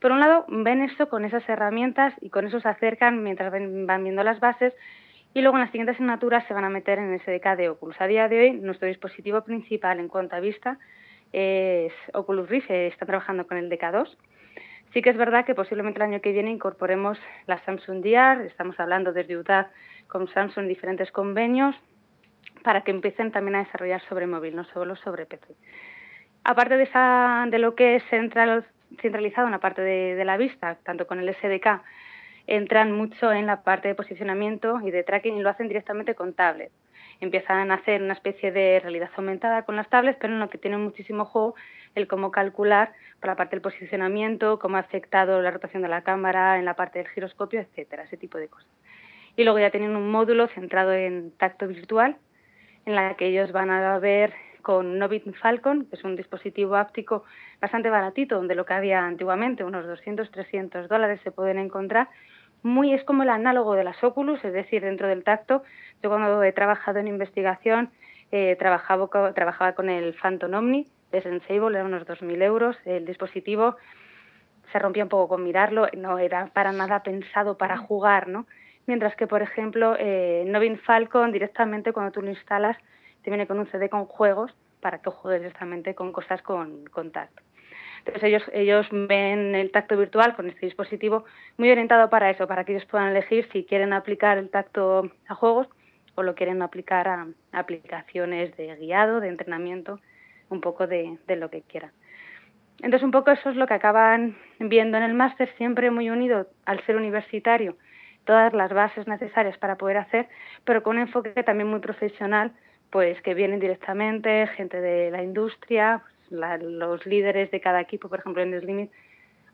Por un lado, ven esto con esas herramientas y con eso se acercan mientras van viendo las bases y luego en las siguientes asignaturas se van a meter en el SDK de Oculus. A día de hoy, nuestro dispositivo principal en cuanto a vista es Oculus Rift, está trabajando con el DK2. Sí que es verdad que posiblemente el año que viene incorporemos la Samsung DR, estamos hablando desde Utah con Samsung en diferentes convenios para que empiecen también a desarrollar sobre móvil, no solo sobre PC. Aparte de, esa, de lo que es centralizado en la parte de, de la vista, tanto con el SDK entran mucho en la parte de posicionamiento y de tracking y lo hacen directamente con tablets. Empiezan a hacer una especie de realidad aumentada con las tablets, pero en lo que tiene muchísimo juego el cómo calcular por la parte del posicionamiento, cómo ha afectado la rotación de la cámara en la parte del giroscopio, etcétera, ese tipo de cosas. Y luego ya tienen un módulo centrado en tacto virtual, en la que ellos van a ver con Novit Falcon, que es un dispositivo áptico bastante baratito, donde lo que había antiguamente, unos 200, 300 dólares, se pueden encontrar muy es como el análogo de las Oculus, es decir, dentro del tacto. Yo cuando he trabajado en investigación eh, trabajaba, trabajaba con el Phantom Omni de Sensable, era unos 2.000 euros. El dispositivo se rompía un poco con mirarlo, no era para nada pensado para jugar, ¿no? Mientras que, por ejemplo, eh, Novin Falcon directamente cuando tú lo instalas te viene con un CD con juegos para que juegues directamente con cosas con, con tacto. Entonces ellos, ellos ven el tacto virtual con este dispositivo muy orientado para eso, para que ellos puedan elegir si quieren aplicar el tacto a juegos o lo quieren aplicar a, aplicaciones de guiado, de entrenamiento, un poco de, de lo que quieran. Entonces, un poco eso es lo que acaban viendo en el máster, siempre muy unido al ser universitario, todas las bases necesarias para poder hacer, pero con un enfoque también muy profesional, pues que vienen directamente gente de la industria, los líderes de cada equipo, por ejemplo en Limit,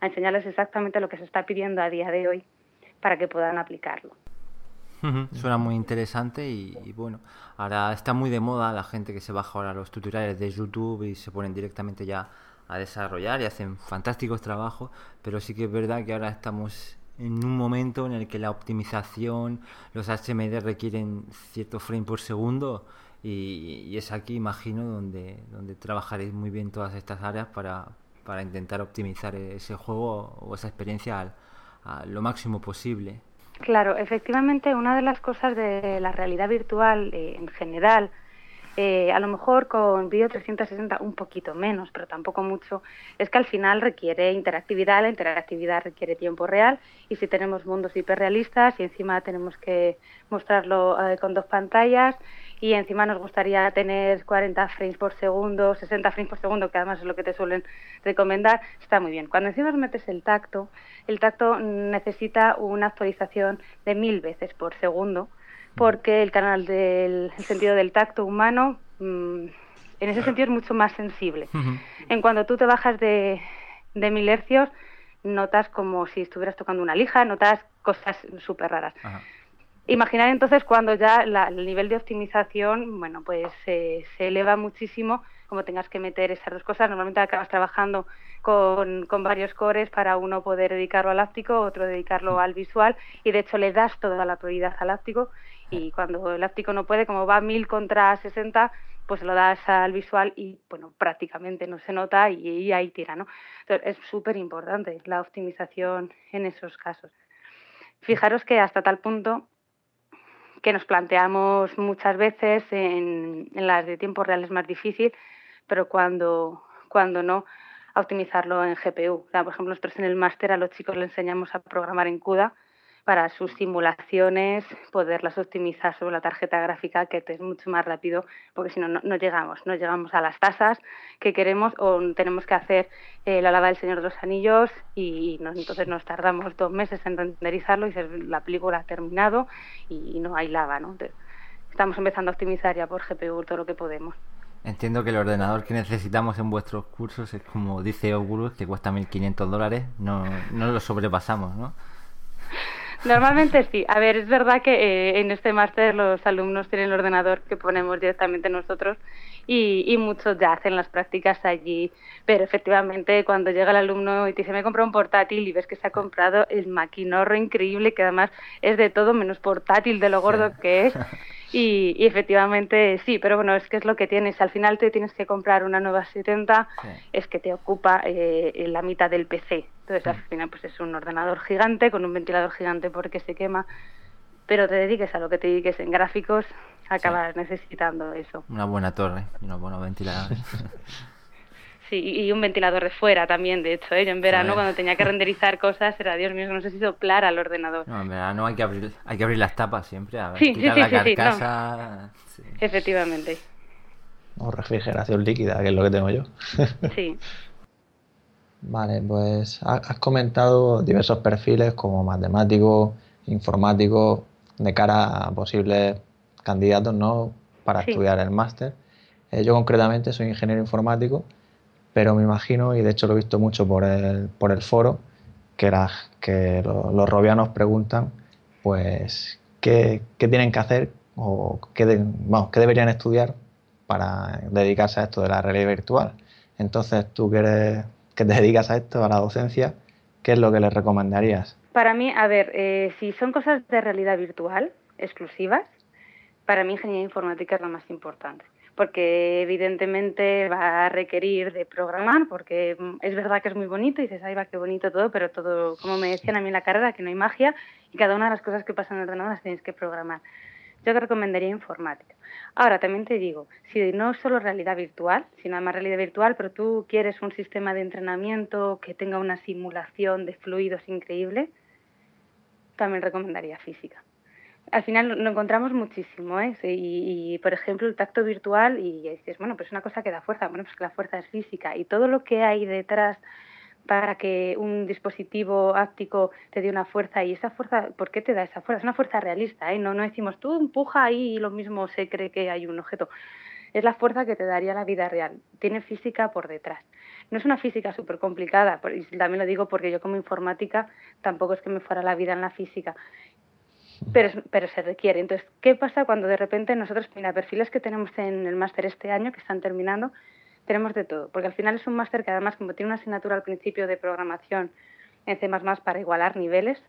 a enseñarles exactamente lo que se está pidiendo a día de hoy para que puedan aplicarlo. Suena muy interesante y, bueno, ahora está muy de moda la gente que se baja ahora los tutoriales de YouTube y se ponen directamente ya a desarrollar y hacen fantásticos trabajos, pero sí que es verdad que ahora estamos en un momento en el que la optimización, los HMD requieren cierto frame por segundo y, es aquí, imagino, donde, donde trabajaréis muy bien todas estas áreas para, para intentar optimizar ese juego o esa experiencia a lo máximo posible. Claro, efectivamente, una de las cosas de la realidad virtual eh, en general, eh, a lo mejor con vídeo 360 un poquito menos, pero tampoco mucho, es que al final requiere interactividad, la interactividad requiere tiempo real y si tenemos mundos hiperrealistas y encima tenemos que mostrarlo eh, con dos pantallas, y encima nos gustaría tener 40 frames por segundo, 60 frames por segundo, que además es lo que te suelen recomendar, está muy bien. Cuando encima metes el tacto, el tacto necesita una actualización de mil veces por segundo, porque el canal del sentido del tacto humano mm, en ese sentido es mucho más sensible. En cuando tú te bajas de, de mil hercios, notas como si estuvieras tocando una lija, notas cosas súper raras. imaginar entonces cuando ya el nivel de optimización, bueno, pues se eleva muchísimo, como tengas que meter esas dos cosas. Normalmente acabas trabajando con, con, varios cores para uno poder dedicarlo al áptico, otro dedicarlo al visual, y de hecho le das toda la prioridad al áptico, y cuando el áptico no puede, como va 1000 contra 60, pues lo das al visual y, bueno, prácticamente no se nota y, ahí tira, ¿no? Entonces, es súper importante la optimización en esos casos. Fijaros que hasta tal punto que nos planteamos muchas veces en, las de tiempo real es más difícil, pero cuando, cuando no, a optimizarlo en GPU. por ejemplo, nosotros en el máster a los chicos les enseñamos a programar en CUDA para sus simulaciones, poderlas optimizar sobre la tarjeta gráfica, que es mucho más rápido, porque si no, no llegamos, no llegamos a las tasas que queremos o tenemos que hacer eh, la lava del Señor de los Anillos y entonces nos tardamos dos meses en renderizarlo y la película ha terminado y, no hay lava, ¿no? estamos empezando a optimizar ya por GPU todo lo que podemos. Entiendo que el ordenador que necesitamos en vuestros cursos es como dice Oculus, que cuesta 1.500 dólares, no, no lo sobrepasamos, ¿no? Normalmente sí. A ver, es verdad que eh, en este máster los alumnos tienen el ordenador que ponemos directamente nosotros y, y, muchos ya hacen las prácticas allí. Pero efectivamente, cuando llega el alumno y te dice, me he comprado un portátil y ves que se ha comprado el maquinorro increíble, que además es de todo menos portátil, de lo gordo que es. Y, efectivamente sí, pero bueno, es que es lo que tienes. Al final te tienes que comprar una nueva 70, es que te ocupa eh, la mitad del PC. Entonces al final pues es un ordenador gigante con un ventilador gigante porque se quema, pero te dediques a lo que te dediques en gráficos, acabas necesitando eso. Una buena torre y unos buenos ventiladores. Sí, y un ventilador de fuera también, de hecho. ¿eh? Yo en verano, cuando tenía que renderizar cosas, era Dios mío, no sé si soplar al ordenador. No, en verano hay que abrir, hay que abrir las tapas siempre, a ver, sí, quitar la carcasa. Efectivamente. O refrigeración líquida, que es lo que tengo yo. sí. Vale, pues has comentado diversos perfiles como matemático, informático, de cara a posibles candidatos ¿no? para estudiar el máster. Eh, yo concretamente soy ingeniero informático pero me imagino, y de hecho lo he visto mucho por el, por el foro, que, que los robianos preguntan, pues, ¿qué, ¿qué, tienen que hacer o qué, vamos, qué deberían estudiar para dedicarse a esto de la realidad virtual? Entonces, tú que, eres, que te dedicas a esto, a la docencia, ¿qué es lo que les recomendarías? Para mí, a ver, eh, si son cosas de realidad virtual exclusivas, para mí ingeniería informática es lo más importante porque evidentemente va a requerir de programar, porque es verdad que es muy bonito y dices, ay, va, qué bonito todo, pero todo, como me decían a mí en la carrera, que no hay magia y cada una de las cosas que pasan en el ordenador las tienes que programar. Yo te recomendaría informática. Ahora, también te digo, si no solo realidad virtual, sino además realidad virtual, pero tú quieres un sistema de entrenamiento que tenga una simulación de fluidos increíble, también recomendaría física al final lo encontramos muchísimo, ¿eh? Y, por ejemplo, el tacto virtual, y dices, bueno, pues una cosa que da fuerza, bueno, pues que la fuerza es física, y todo lo que hay detrás para que un dispositivo áptico te dé una fuerza, y esa fuerza, ¿por qué te da esa fuerza? Es una fuerza realista, ¿eh? No, no decimos, tú empuja ahí y lo mismo se cree que hay un objeto. Es la fuerza que te daría la vida real, tiene física por detrás. No es una física súper complicada, y también lo digo porque yo como informática tampoco es que me fuera la vida en la física, pero, pero se requiere. Entonces, ¿qué pasa cuando de repente nosotros, mira, perfiles que tenemos en el máster este año, que están terminando, tenemos de todo? Porque al final es un máster que además, como tiene una asignatura al principio de programación en C++ para igualar niveles,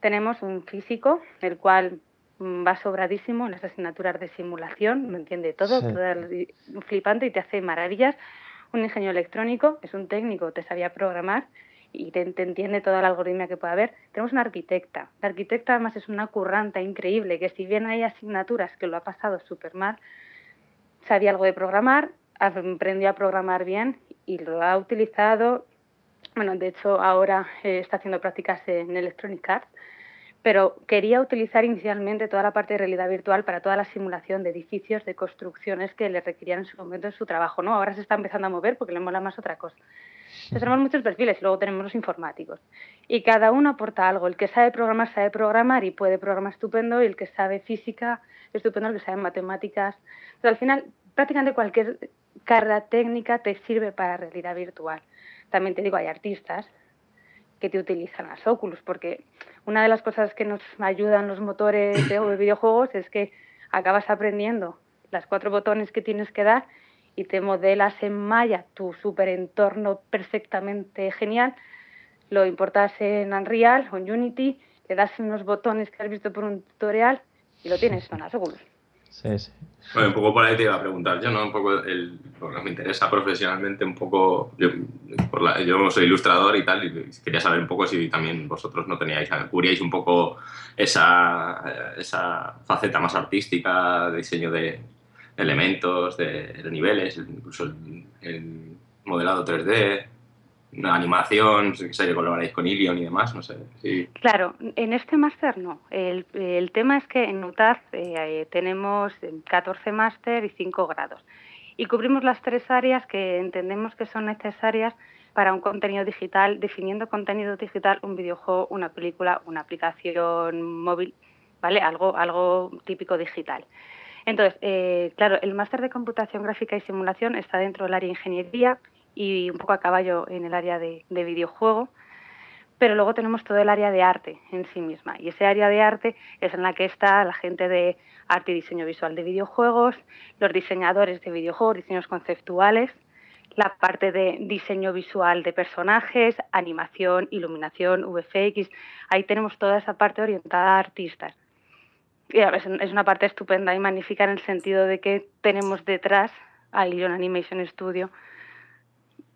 tenemos un físico, el cual mm, va sobradísimo en las asignaturas de simulación, lo entiende todo, todo flipante y te hace maravillas. Un ingeniero electrónico es un técnico, te sabía programar y te, entiende toda la algoritmia que pueda haber. Tenemos una arquitecta. La arquitecta además es una curranta increíble, que si bien hay asignaturas que lo ha pasado súper mal, sabía algo de programar, aprendió a programar bien y lo ha utilizado. Bueno, de hecho ahora eh, está haciendo prácticas en Electronic Arts, pero quería utilizar inicialmente toda la parte de realidad virtual para toda la simulación de edificios, de construcciones que le requerían en su momento en su trabajo. ¿no? Ahora se está empezando a mover porque le mola más otra cosa tenemos muchos perfiles, luego tenemos los informáticos. Y cada uno aporta algo. El que sabe programar, sabe programar y puede programar estupendo, y el que sabe física, estupendo, el que sabe matemáticas. Al final, prácticamente cualquier carrera técnica te sirve para realidad virtual. También te digo, hay artistas que te utilizan las Oculus, porque una de las cosas que nos ayudan los motores de videojuegos es que acabas aprendiendo las cuatro botones que tienes que dar y te modelas en Maya tu super entorno perfectamente genial, lo importas en Unreal o en Unity, le das unos botones que has visto por un tutorial y lo tienes en las Oculus. Sí, sí. Bueno, un poco por ahí te iba a preguntar yo, ¿no? Un poco, el, porque me interesa profesionalmente un poco, yo, por yo soy ilustrador y tal, y quería saber un poco si también vosotros no teníais, cubríais un poco esa, esa faceta más artística, diseño de elementos, de, niveles, incluso el, el modelado 3D, una animación, sé que colaboráis con Ilion y demás, no sé. Claro, en este máster no. El, el, tema es que en UTAD eh, tenemos 14 máster y 5 grados. Y cubrimos las tres áreas que entendemos que son necesarias para un contenido digital, definiendo contenido digital, un videojuego, una película, una aplicación móvil, ¿vale? Algo, algo típico digital. Entonces, eh, claro, el máster de computación gráfica y simulación está dentro del área de ingeniería y un poco a caballo en el área de, videojuego, pero luego tenemos todo el área de arte en sí misma. Y ese área de arte es en la que está la gente de arte y diseño visual de videojuegos, los diseñadores de videojuegos, diseños conceptuales, la parte de diseño visual de personajes, animación, iluminación, VFX. Ahí tenemos toda esa parte orientada a artistas. Y es una parte estupenda y magnífica en el sentido de que tenemos detrás a Ilion Animation Studio,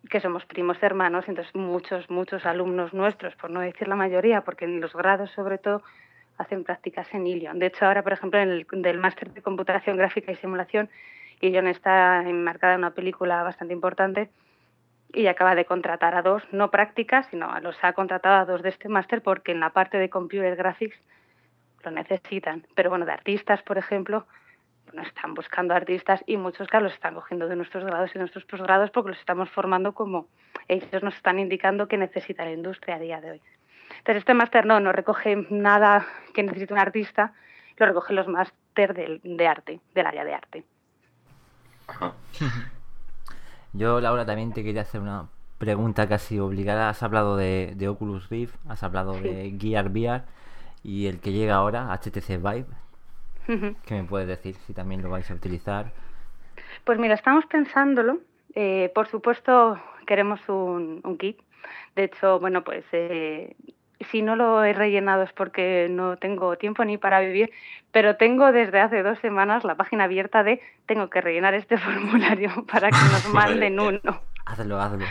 que somos primos hermanos, entonces muchos, muchos alumnos nuestros, por no decir la mayoría, porque en los grados sobre todo hacen prácticas en Ilion. De hecho, ahora, por ejemplo, en el del máster de computación gráfica y simulación, Ilion está enmarcada en una película bastante importante y acaba de contratar a dos, no prácticas, sino los ha contratado a dos de este máster porque en la parte de computer graphics lo necesitan. Pero bueno, de artistas, por ejemplo, están buscando artistas y muchos que los están cogiendo de nuestros grados y de nuestros posgrados porque los estamos formando como ellos nos están indicando que necesita la industria a día de hoy. Entonces este máster no, no recoge nada que necesite un artista, lo recoge los máster de, de, arte, del área de arte. Yo, Laura, también te quería hacer una pregunta casi obligada. Has hablado de, Oculus Rift, has hablado de Gear VR y el que llega ahora, HTC Vive. ¿Qué me puedes decir si también lo vais a utilizar? Pues mira, estamos pensándolo. Eh, por supuesto, queremos un, kit. De hecho, bueno, pues eh, si no lo he rellenado es porque no tengo tiempo ni para vivir, pero tengo desde hace dos semanas la página abierta de tengo que rellenar este formulario para que nos manden uno. Hazlo, hazlo.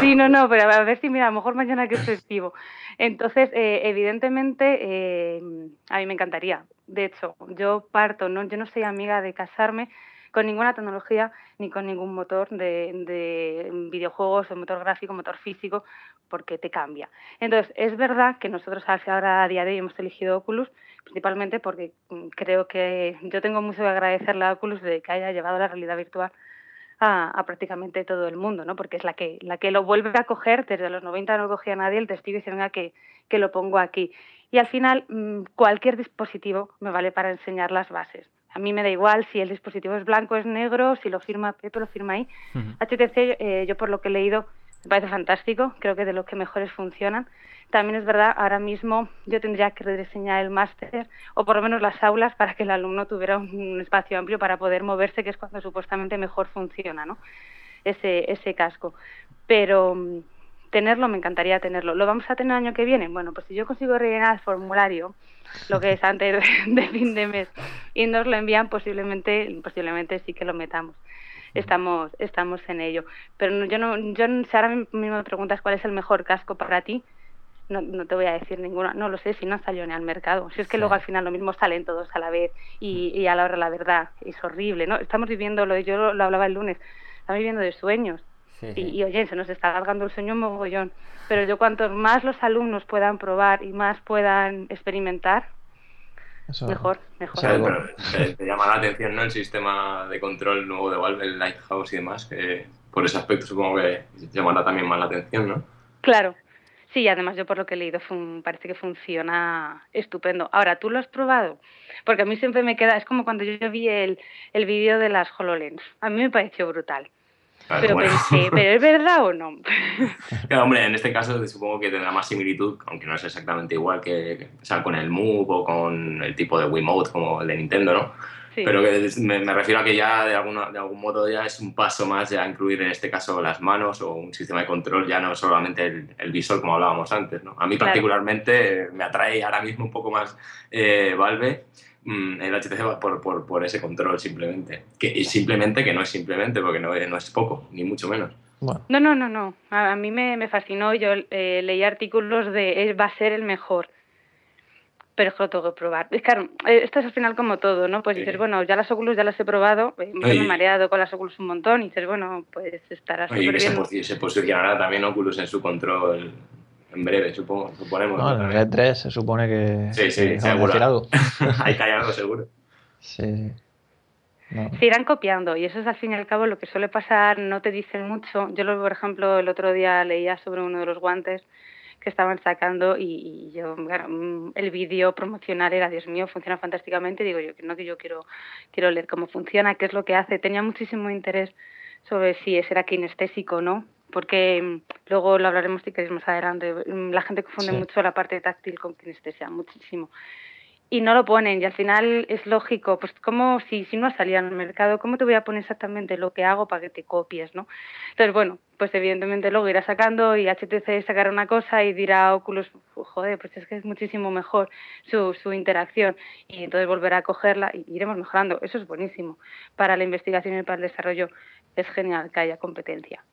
Sí, no, no, pero a ver si, mira, a lo mejor mañana que es festivo. Entonces, eh, evidentemente, eh, a mí me encantaría. De hecho, yo parto, ¿no? yo no soy amiga de casarme con ninguna tecnología ni con ningún motor de, videojuegos, o motor gráfico, motor físico, porque te cambia. Entonces, es verdad que nosotros ahora a día de hoy hemos elegido Oculus, principalmente porque mm, creo que yo tengo mucho que agradecerle a Oculus de que haya llevado la realidad virtual a, prácticamente todo el mundo, ¿no? Porque es la que, la que lo vuelve a coger, desde los 90 no cogía nadie, el testigo dice, venga, que, que lo pongo aquí. Y al final, mm, cualquier dispositivo me vale para enseñar las bases. A mí me da igual si el dispositivo es blanco, es negro, si lo firma Pepe, lo firma ahí. HTC, eh, yo por lo que he leído, me parece fantástico, creo que de los que mejores funcionan. También es verdad, ahora mismo yo tendría que rediseñar el máster o por lo menos las aulas para que el alumno tuviera un espacio amplio para poder moverse, que es cuando supuestamente mejor funciona ¿no? ese, ese casco. Pero mm, tenerlo, me encantaría tenerlo. ¿Lo vamos a tener el año que viene? Bueno, pues si yo consigo rellenar el formulario, lo que es antes de fin de mes, y nos lo envían, posiblemente, posiblemente sí que lo metamos estamos estamos en ello pero yo no yo si ahora mismo me preguntas cuál es el mejor casco para ti no, no te voy a decir ninguna, no lo sé, si no salió ni al mercado. Si es que luego al final lo mismo salen todos a la vez y, y, a la hora la verdad es horrible, ¿no? Estamos viviendo, lo, yo lo, hablaba el lunes, estamos viviendo de sueños. Y, oye, se nos está alargando el sueño un mogollón. Pero yo cuanto más los alumnos puedan probar y más puedan experimentar, mejor, mejor. te, llama la atención ¿no? el sistema de control nuevo de Valve, el Lighthouse y demás, que por ese aspecto supongo que llamará también más la atención, ¿no? Claro, Sí, además yo por lo que he leído parece que funciona estupendo. Ahora, ¿tú lo has probado? Porque a mí siempre me queda, es como cuando yo vi el, el vídeo de las HoloLens. A mí me pareció brutal. Pero pensé, ¿pero es verdad o no? Claro, hombre, en este caso supongo que tendrá más similitud, aunque no es exactamente igual que, o sea, con el Move o con el tipo de Wiimote como el de Nintendo, ¿no? Pero que me, refiero a que ya de, alguna, de algún modo ya es un paso más ya incluir en este caso las manos o un sistema de control, ya no solamente el, visor como hablábamos antes. ¿no? A mí particularmente me atrae ahora mismo un poco más eh, Valve el HTC por, por, por, ese control simplemente. Que, simplemente que no es simplemente porque no, no es poco, ni mucho menos. No, no, no, no. A, mí me, me fascinó. Yo eh, leí artículos de va a ser el mejor pero es que lo tengo que probar. Es claro, eh, esto es al final como todo, ¿no? Pues dices, bueno, ya las Oculus ya las he probado, eh, me he mareado con las Oculus un montón, y dices, bueno, pues estará súper bien. Se, se posicionará también Oculus en su control en breve, supongo, suponemos. No, en el E3 se supone que, sí, sí, seguro. Hay que algo seguro. Sí. Se irán copiando y eso es al fin y al cabo lo que suele pasar, no te dicen mucho. Yo, por ejemplo, el otro día leía sobre uno de los guantes que estaban sacando y, yo, bueno, mm, el vídeo promocional era, Dios mío, funciona fantásticamente, digo yo, no que yo quiero, quiero leer cómo funciona, qué es lo que hace, tenía muchísimo interés sobre si era kinestésico o no, porque mm, luego lo hablaremos si queréis más adelante, mm, la gente confunde mucho la parte táctil con kinestesia, muchísimo y no lo ponen y al final es lógico, pues como si, si no salía en el mercado, ¿cómo te voy a poner exactamente lo que hago para que te copies, no? Entonces, bueno, pues evidentemente luego irá sacando y HTC sacará una cosa y dirá Oculus, joder, pues es que es muchísimo mejor su, su interacción y entonces volverá a cogerla y iremos mejorando. Eso es buenísimo. Para la investigación y para el desarrollo es genial que haya competencia.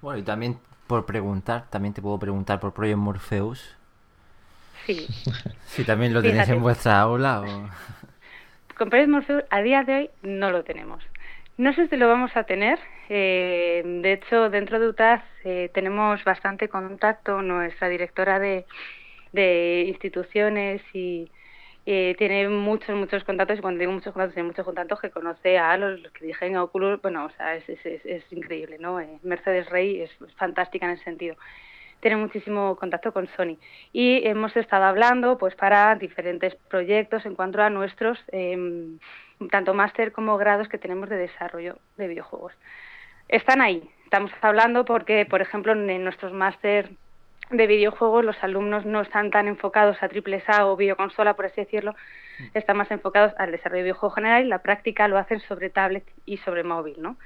Bueno, y también por preguntar, también te puedo preguntar por Project Morpheus Sí. Si también lo tenéis en vuestra aula o... Con Project Morpheus a día de hoy no lo tenemos. No sé si lo vamos a tener. Eh, de hecho, dentro de UTAS eh, tenemos bastante contacto. Nuestra directora de, de instituciones y eh, tiene muchos, muchos contactos. Y cuando digo muchos contactos, tiene muchos contactos que conoce a los, que dije en Oculus. Bueno, o sea, es, es, es, increíble, ¿no? Mercedes Rey es fantástica en ese sentido tiene muchísimo contacto con Sony. Y hemos estado hablando pues para diferentes proyectos en cuanto a nuestros em, tanto máster como grados que tenemos de desarrollo de videojuegos. Están ahí. Estamos hablando porque, por ejemplo, en nuestros máster de videojuegos los alumnos no están tan enfocados a triple A o videoconsola, por así decirlo, están más enfocados al desarrollo de videojuego general y la práctica lo hacen sobre tablet y sobre móvil, ¿no?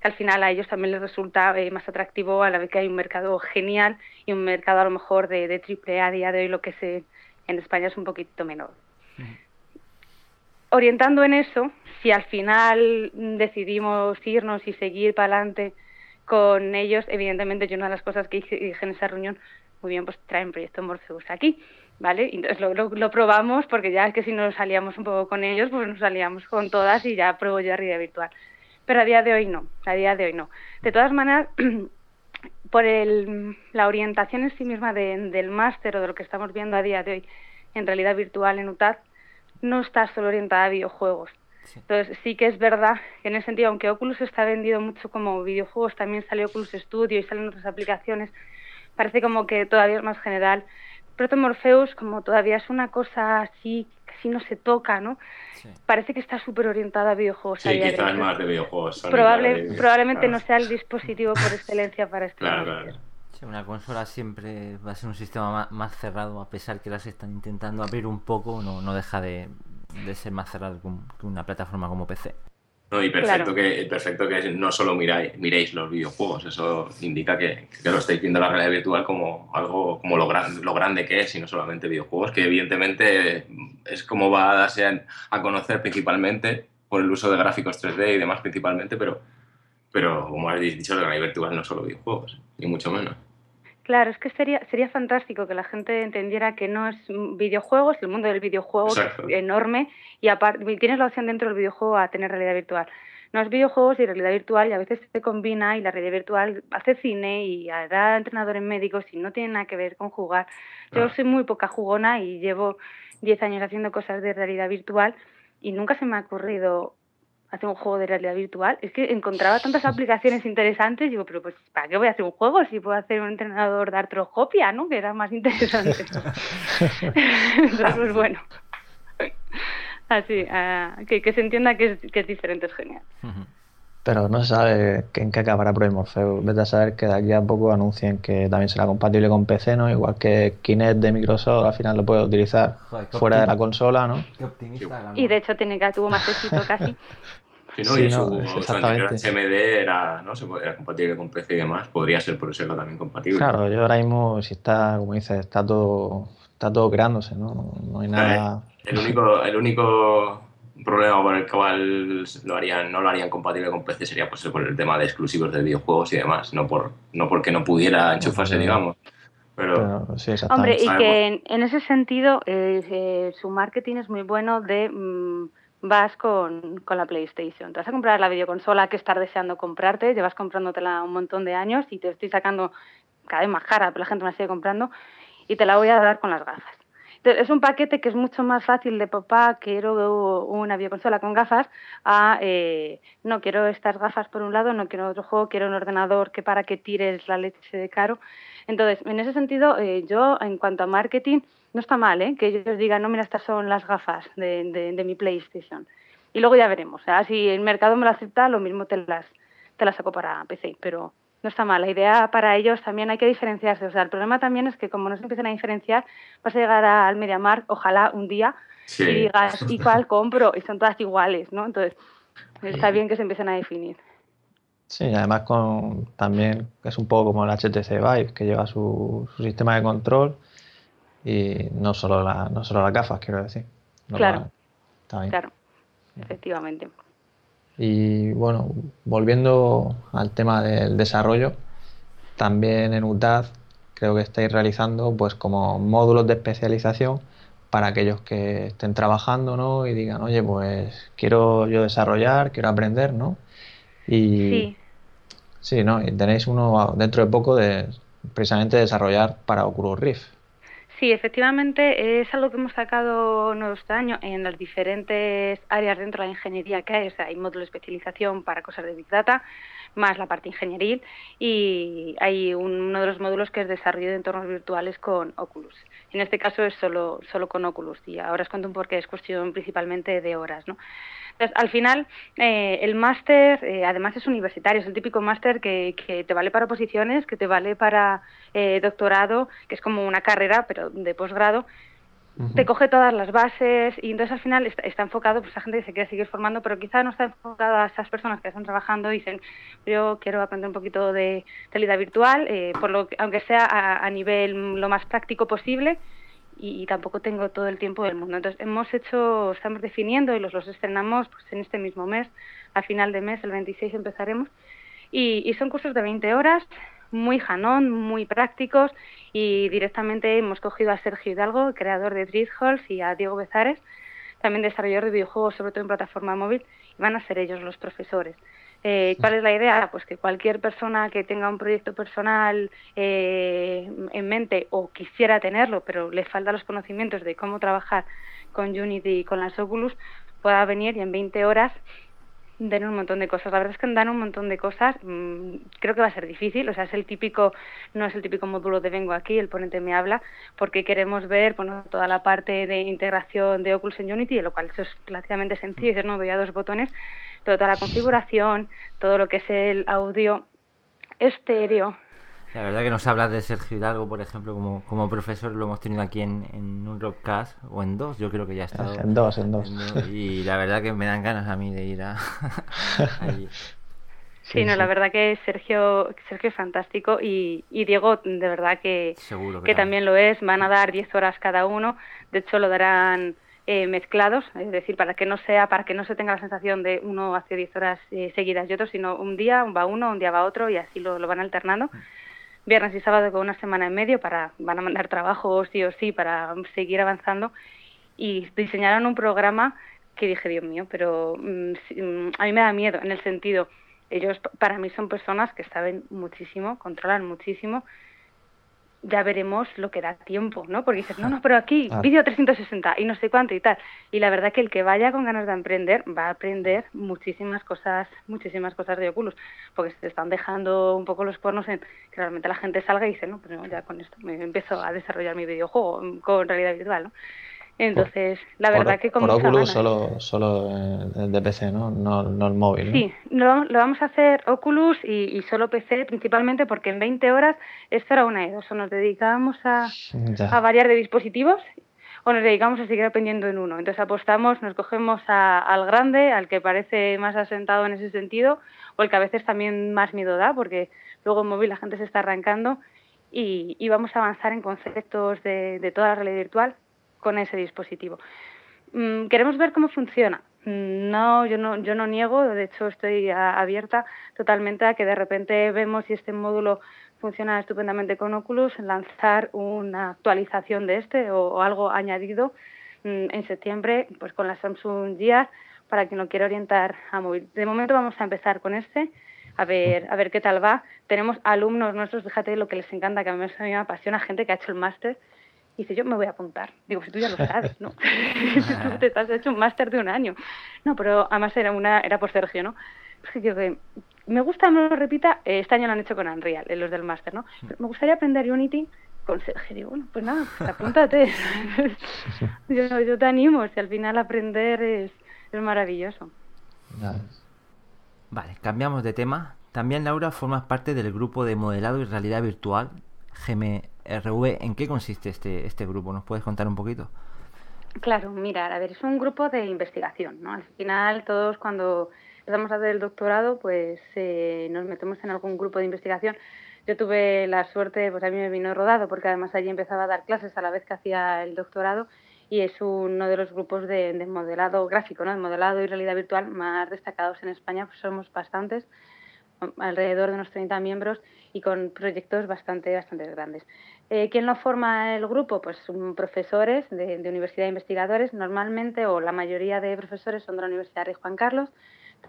que al final a ellos también les resulta eh, más atractivo a la vez que hay un mercado genial y un mercado a lo mejor de, de triple A día de hoy lo que se en España es un poquito menor. Orientando en eso, si al final decidimos irnos y seguir para adelante con ellos, evidentemente yo una de las cosas que dije en esa reunión, muy bien, pues traen Proyecto Morpheus aquí, ¿vale? Entonces lo, lo, probamos porque ya es que si nos salíamos un poco con ellos, pues nos salíamos con todas y ya pruebo yo realidad virtual pero a día de hoy no, a día de hoy no. De todas maneras, por el, la orientación en sí misma del máster o de lo que estamos viendo a día de hoy en realidad virtual en UTAD, no está solo orientada a videojuegos. Entonces sí que es verdad que en ese sentido, aunque Oculus está vendido mucho como videojuegos, también salió Oculus Studio y salen otras aplicaciones, parece como que todavía es más general. Proto Morpheus, como todavía es una cosa así casi no se toca, ¿no? Parece que está súper orientada a videojuegos. Sí, quizás más de videojuegos. Probable, probablemente no sea el dispositivo por excelencia para este claro, claro. una consola siempre va a ser un sistema más, cerrado, a pesar que las están intentando abrir un poco, no, no deja de, de ser más cerrado que una plataforma como PC. No, y perfecto, que, perfecto que no solo miráis, miréis los videojuegos, eso indica que, que, lo estáis viendo la realidad virtual como algo como lo, gran, lo grande que es y no solamente videojuegos, que evidentemente es como va a darse a, conocer principalmente por el uso de gráficos 3D y demás principalmente, pero, pero como habéis dicho, la realidad virtual no solo videojuegos, ni mucho menos. Claro, es que sería, sería fantástico que la gente entendiera que no es videojuegos, el mundo del videojuego es enorme y aparte tienes la opción dentro del videojuego a tener realidad virtual. No es videojuegos y realidad virtual y a veces se combina y la realidad virtual hace cine y da entrenadores médicos y no tiene nada que ver con jugar. Yo ah. soy muy poca jugona y llevo 10 años haciendo cosas de realidad virtual y nunca se me ha ocurrido hacer un juego de realidad virtual. Es que encontraba tantas aplicaciones interesantes, digo, pero pues ¿para qué voy a hacer un juego si puedo hacer un entrenador de artroscopia, ¿no? Que era más interesante. Entonces, pues bueno. Así, uh, que, que, se entienda que es, que es diferente, es genial. Pero no se sabe en qué acabará Project Morpheus. Vete a saber que de aquí a poco anuncien que también será compatible con PC, ¿no? Igual que Kinect de Microsoft al final lo puede utilizar fuera de la consola, ¿no? Qué optimista. Y de hecho tiene que tuvo más éxito casi. Sí, no, y su, HMD era, ¿no? era compatible con PC y demás, podría ser por serlo también compatible. Claro, yo ahora mismo, si está, como dices, está todo, está todo creándose, ¿no? No hay nada. El único, el único problema por el cual lo harían, no lo harían compatible con PC sería pues, por el tema de exclusivos de videojuegos y demás, no, por, no porque no pudiera enchufarse, digamos. Pero, Hombre, y que en, ese sentido eh, eh, su marketing es muy bueno de mm, vas con, con, la PlayStation. Te vas a comprar la videoconsola que estás deseando comprarte, llevas comprándotela un montón de años y te estoy sacando cada vez más cara, pero la gente me la sigue comprando y te la voy a dar con las gafas es un paquete que es mucho más fácil de papá, quiero una videoconsola con gafas, a eh, no quiero estas gafas por un lado, no quiero otro juego, quiero un ordenador que para que tires la leche de caro. Entonces, en ese sentido, eh, yo en cuanto a marketing, no está mal ¿eh? que ellos digan, no, mira, estas son las gafas de, de, mi PlayStation. Y luego ya veremos. si el mercado me lo acepta, lo mismo te las, te las saco para PC, pero no está mal. La idea para ellos también hay que diferenciarse. O sea, el problema también es que como no se empiezan a diferenciar, vas a llegar al MediaMarkt, ojalá un día, y digas, ¿y cuál compro? Y son todas iguales, ¿no? Entonces, está bien que se empiecen a definir. Sí, además con también es un poco como el HTC Vive, que lleva su, sistema de control y no solo, la, no solo las gafas, quiero decir. claro, claro, efectivamente. Y bueno, volviendo al tema del desarrollo, también en UTAD creo que estáis realizando pues como módulos de especialización para aquellos que estén trabajando ¿no? y digan, oye, pues quiero yo desarrollar, quiero aprender, ¿no? Y sí, sí ¿no? Y tenéis uno dentro de poco de precisamente desarrollar para Oculus Rift. Sí, efectivamente es algo que hemos sacado nuestro año en las diferentes áreas dentro de la ingeniería que hay. O hay módulo de especialización para cosas de Big Data, más la parte ingenieril, y hay uno de los módulos que es desarrollo de entornos virtuales con Oculus. En este caso es solo, solo con Oculus, y ahora os cuento un por qué es cuestión principalmente de horas. ¿no? Entonces, al final, eh, el máster, eh, además es universitario, es el típico máster que, que, te vale para oposiciones, que te vale para eh, doctorado, que es como una carrera, pero de posgrado. Te coge todas las bases y entonces al final está, enfocado, pues la gente que se quiere seguir formando, pero quizá no está enfocado a esas personas que están trabajando y dicen, yo quiero aprender un poquito de realidad virtual, por lo aunque sea a, a nivel lo más práctico posible, y, tampoco tengo todo el tiempo del mundo. Entonces, hemos hecho, estamos definiendo y los, los estrenamos pues, en este mismo mes, a final de mes, el 26 empezaremos. Y, son cursos de 20 horas, muy janón, muy prácticos y directamente hemos cogido a Sergio Hidalgo, creador de Halls, y a Diego Bezares, también desarrollador de videojuegos, sobre todo en plataforma móvil, y van a ser ellos los profesores. Eh, ¿Cuál es la idea? Pues que cualquier persona que tenga un proyecto personal eh, en mente o quisiera tenerlo, pero le falta los conocimientos de cómo trabajar con Unity y con las Oculus, pueda venir y en 20 horas den un montón de cosas. La verdad es que dan un montón de cosas. Mm, creo que va a ser difícil. O sea, es el típico, no es el típico módulo de vengo aquí, el ponente me habla, porque queremos ver bueno, toda la parte de integración de Oculus en Unity, lo cual eso es relativamente sencillo. no doy a dos botones toda la configuración, todo lo que es el audio estéreo. La verdad que nos hablas de Sergio Hidalgo, por ejemplo, como, como profesor, lo hemos tenido aquí en, en un rockcast, o en dos, yo creo que ya ha estado. En dos, en dos. y la verdad que me dan ganas a mí de ir a... allí. Sí, no, la verdad que Sergio, Sergio es fantástico y, y Diego de verdad que, que, también lo es. Van a dar 10 horas cada uno. De hecho, lo darán eh, mezclados, es decir, para que no sea, para que no se tenga la sensación de uno hace 10 horas eh, seguidas y otro, sino un día va uno, un día va otro y así lo, van alternando. Viernes y sábado con una semana en medio para van a mandar trabajo sí o sí para seguir avanzando y diseñaron un programa que dije, Dios mío, pero mm, mm, a mí me da miedo en el sentido, ellos para mí son personas que saben muchísimo, controlan muchísimo, ya veremos lo que da tiempo, ¿no? Porque dices, no, no, pero aquí, vídeo 360 y no sé cuánto y tal. Y la verdad que el que vaya con ganas de emprender va a aprender muchísimas cosas, muchísimas cosas de Oculus, porque se están dejando un poco los cuernos en que realmente la gente salga y dice, no, pues ya con esto me empiezo a desarrollar mi videojuego con realidad virtual, ¿no? Entonces, la verdad que como Por Oculus solo, solo de PC, ¿no? ¿no? el móvil. Sí, lo, lo, vamos a hacer Oculus y, solo PC principalmente porque en 20 horas esto era una de dos. O nos dedicábamos a, a variar de dispositivos o nos dedicamos a seguir aprendiendo en uno. Entonces apostamos, nos cogemos al grande, al que parece más asentado en ese sentido, o el que a veces también más miedo da, porque luego en móvil la gente se está arrancando y, y vamos a avanzar en conceptos de, de toda la realidad virtual con ese dispositivo. Mm, queremos ver cómo funciona. Mm, no, yo no, yo no niego, de hecho estoy abierta totalmente a que de repente vemos si este módulo funciona estupendamente con Oculus, lanzar una actualización de este o, algo añadido mm, en septiembre pues con la Samsung Gear para quien lo quiera orientar a móvil. De momento vamos a empezar con este, a ver, a ver qué tal va. Tenemos alumnos nuestros, fíjate lo que les encanta, que a mí me apasiona, gente que ha hecho el máster y dice, yo me voy a apuntar. Digo, si tú ya lo sabes, ¿no? tú te has hecho un máster de un año. No, pero además era una era por Sergio, ¿no? Es que me gusta, me lo repita, eh, este año lo han hecho con Unreal, los del máster, ¿no? me gustaría aprender Unity con Sergio. Digo, bueno, pues nada, pues apúntate. yo, yo te animo, si al final aprender es, es maravilloso. Vale, cambiamos de tema. También Laura formas parte del grupo de modelado y realidad virtual GMRV. ¿En qué consiste este, este grupo? ¿Nos puedes contar un poquito? Claro, mira, a ver, es un grupo de investigación, ¿no? Al final todos cuando empezamos a hacer el doctorado, pues eh, nos metemos en algún grupo de investigación. Yo tuve la suerte, pues a mí me vino rodado, porque además allí empezaba a dar clases a la vez que hacía el doctorado y es uno de los grupos de, modelado gráfico, ¿no? de modelado y realidad virtual más destacados en España, pues somos bastantes, alrededor de unos 30 miembros y con proyectos bastante, bastante grandes. Eh, ¿Quién lo forma el grupo? Pues profesores de, de universidad e investigadores, normalmente, o la mayoría de profesores son de la Universidad de Juan Carlos,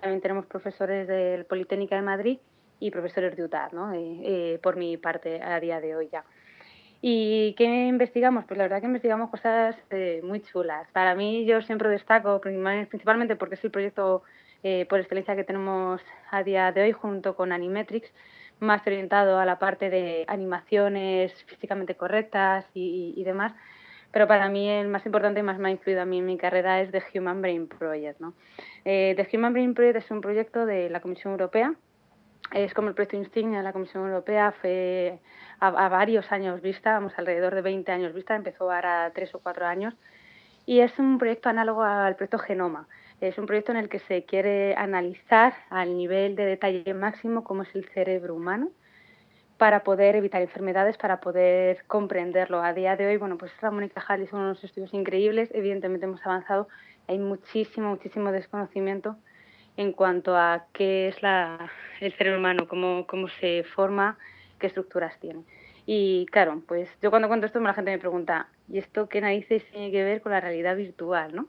también tenemos profesores del Politécnica de Madrid y profesores de UTAD, ¿no? Eh, eh, por mi parte, a día de hoy ya. ¿Y qué investigamos? Pues la verdad que investigamos cosas muy chulas. Para mí yo siempre destaco, principalmente porque es el proyecto por excelencia que tenemos a día de hoy junto con Animetrix, más orientado a la parte de animaciones físicamente correctas y, y demás pero para mí el más importante y más me ha influido a mí en mi carrera es The Human Brain Project. ¿no? Eh, The Human Brain Project es un proyecto de la Comisión Europea, es como el proyecto insignia de la Comisión Europea, fue a, varios años vista, vamos, alrededor de 20 años vista, empezó ahora tres o cuatro años, y es un proyecto análogo al proyecto Genoma. Es un proyecto en el que se quiere analizar al nivel de detalle máximo cómo es el cerebro humano, para poder evitar enfermedades, para poder comprenderlo. A día de hoy, bueno, pues la Mónica Hall son unos estudios increíbles, evidentemente hemos avanzado, hay muchísimo, muchísimo desconocimiento en cuanto a qué es el cerebro humano, cómo, cómo se forma, qué estructuras tiene. Y claro, pues yo cuando cuento esto la gente me pregunta, ¿y esto qué narices tiene que ver con la realidad virtual? ¿no?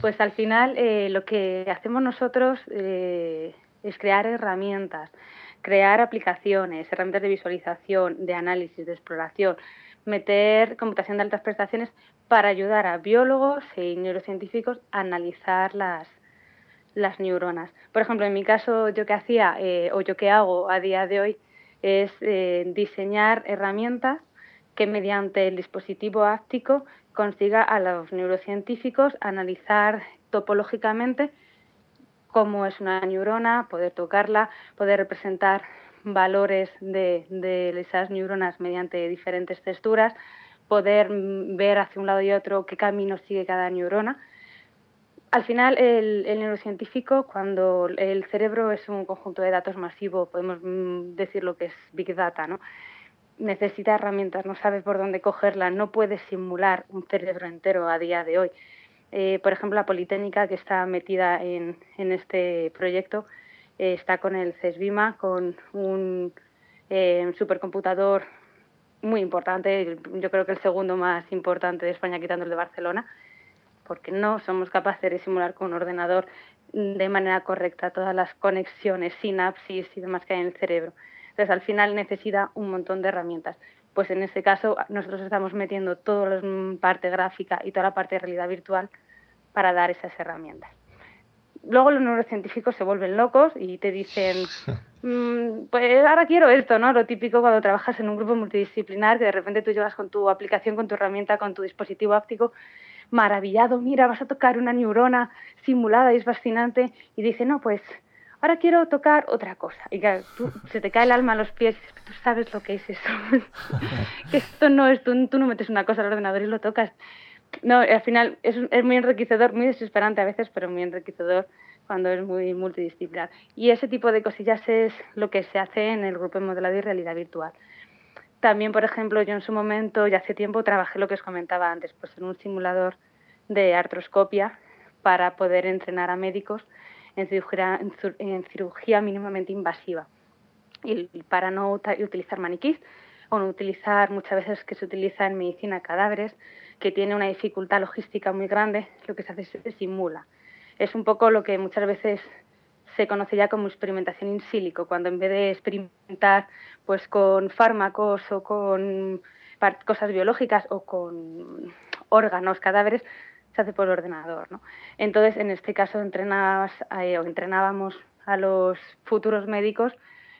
Pues al final eh, lo que hacemos nosotros eh, es crear herramientas crear aplicaciones, herramientas de visualización, de análisis, de exploración, meter computación de altas prestaciones para ayudar a biólogos y neurocientíficos a analizar las, las neuronas. Por ejemplo, en mi caso, yo que hacía eh, o yo que hago a día de hoy es eh, diseñar herramientas que mediante el dispositivo áptico consiga a los neurocientíficos analizar topológicamente cómo es una neurona, poder tocarla, poder representar valores de, esas neuronas mediante diferentes texturas, poder ver hacia un lado y otro qué camino sigue cada neurona. Al final, el, neurocientífico, cuando el cerebro es un conjunto de datos masivo, podemos mm, decir lo que es Big Data, ¿no? Necesita herramientas, no sabe por dónde cogerla, no puede simular un cerebro entero a día de hoy. Eh, por ejemplo, la Politécnica, que está metida en, este proyecto, eh, está con el CESBIMA, con un eh, supercomputador muy importante, yo creo que el segundo más importante de España, quitando el de Barcelona, porque no somos capaces de simular con un ordenador de manera correcta todas las conexiones, sinapsis y demás que hay en el cerebro. Entonces, al final necesita un montón de herramientas. Pues en este caso, nosotros estamos metiendo toda la parte gráfica y toda la parte de realidad virtual para dar esas herramientas. Luego los neurocientíficos se vuelven locos y te dicen, mm, pues ahora quiero esto, ¿no? Lo típico cuando trabajas en un grupo multidisciplinar, que de repente tú llegas con tu aplicación, con tu herramienta, con tu dispositivo áptico maravillado, mira, vas a tocar una neurona simulada y es fascinante, y dice, no, pues ahora quiero tocar otra cosa. Y claro, tú, se te cae el alma a los pies, tú sabes lo que es eso. que esto no es, tú, tú, no metes una cosa al ordenador y lo tocas. No, al final es, es muy enriquecedor, muy desesperante a veces, pero muy enriquecedor cuando es muy multidisciplinar. Y ese tipo de cosillas es lo que se hace en el grupo de modelado y realidad virtual. También, por ejemplo, yo en su momento, ya hace tiempo, trabajé lo que os comentaba antes, pues en un simulador de artroscopia para poder entrenar a médicos en cirugía, en cirugía mínimamente invasiva y para no utilizar maniquís o no utilizar muchas veces que se utiliza en medicina cadáveres, que tiene una dificultad logística muy grande, lo que se hace es se simula. Es un poco lo que muchas veces se conoce ya como experimentación in silico, cuando en vez de experimentar pues con fármacos o con cosas biológicas o con órganos, cadáveres, se hace por ordenador. ¿no? Entonces, en este caso, entrenabas, eh, entrenábamos a los futuros médicos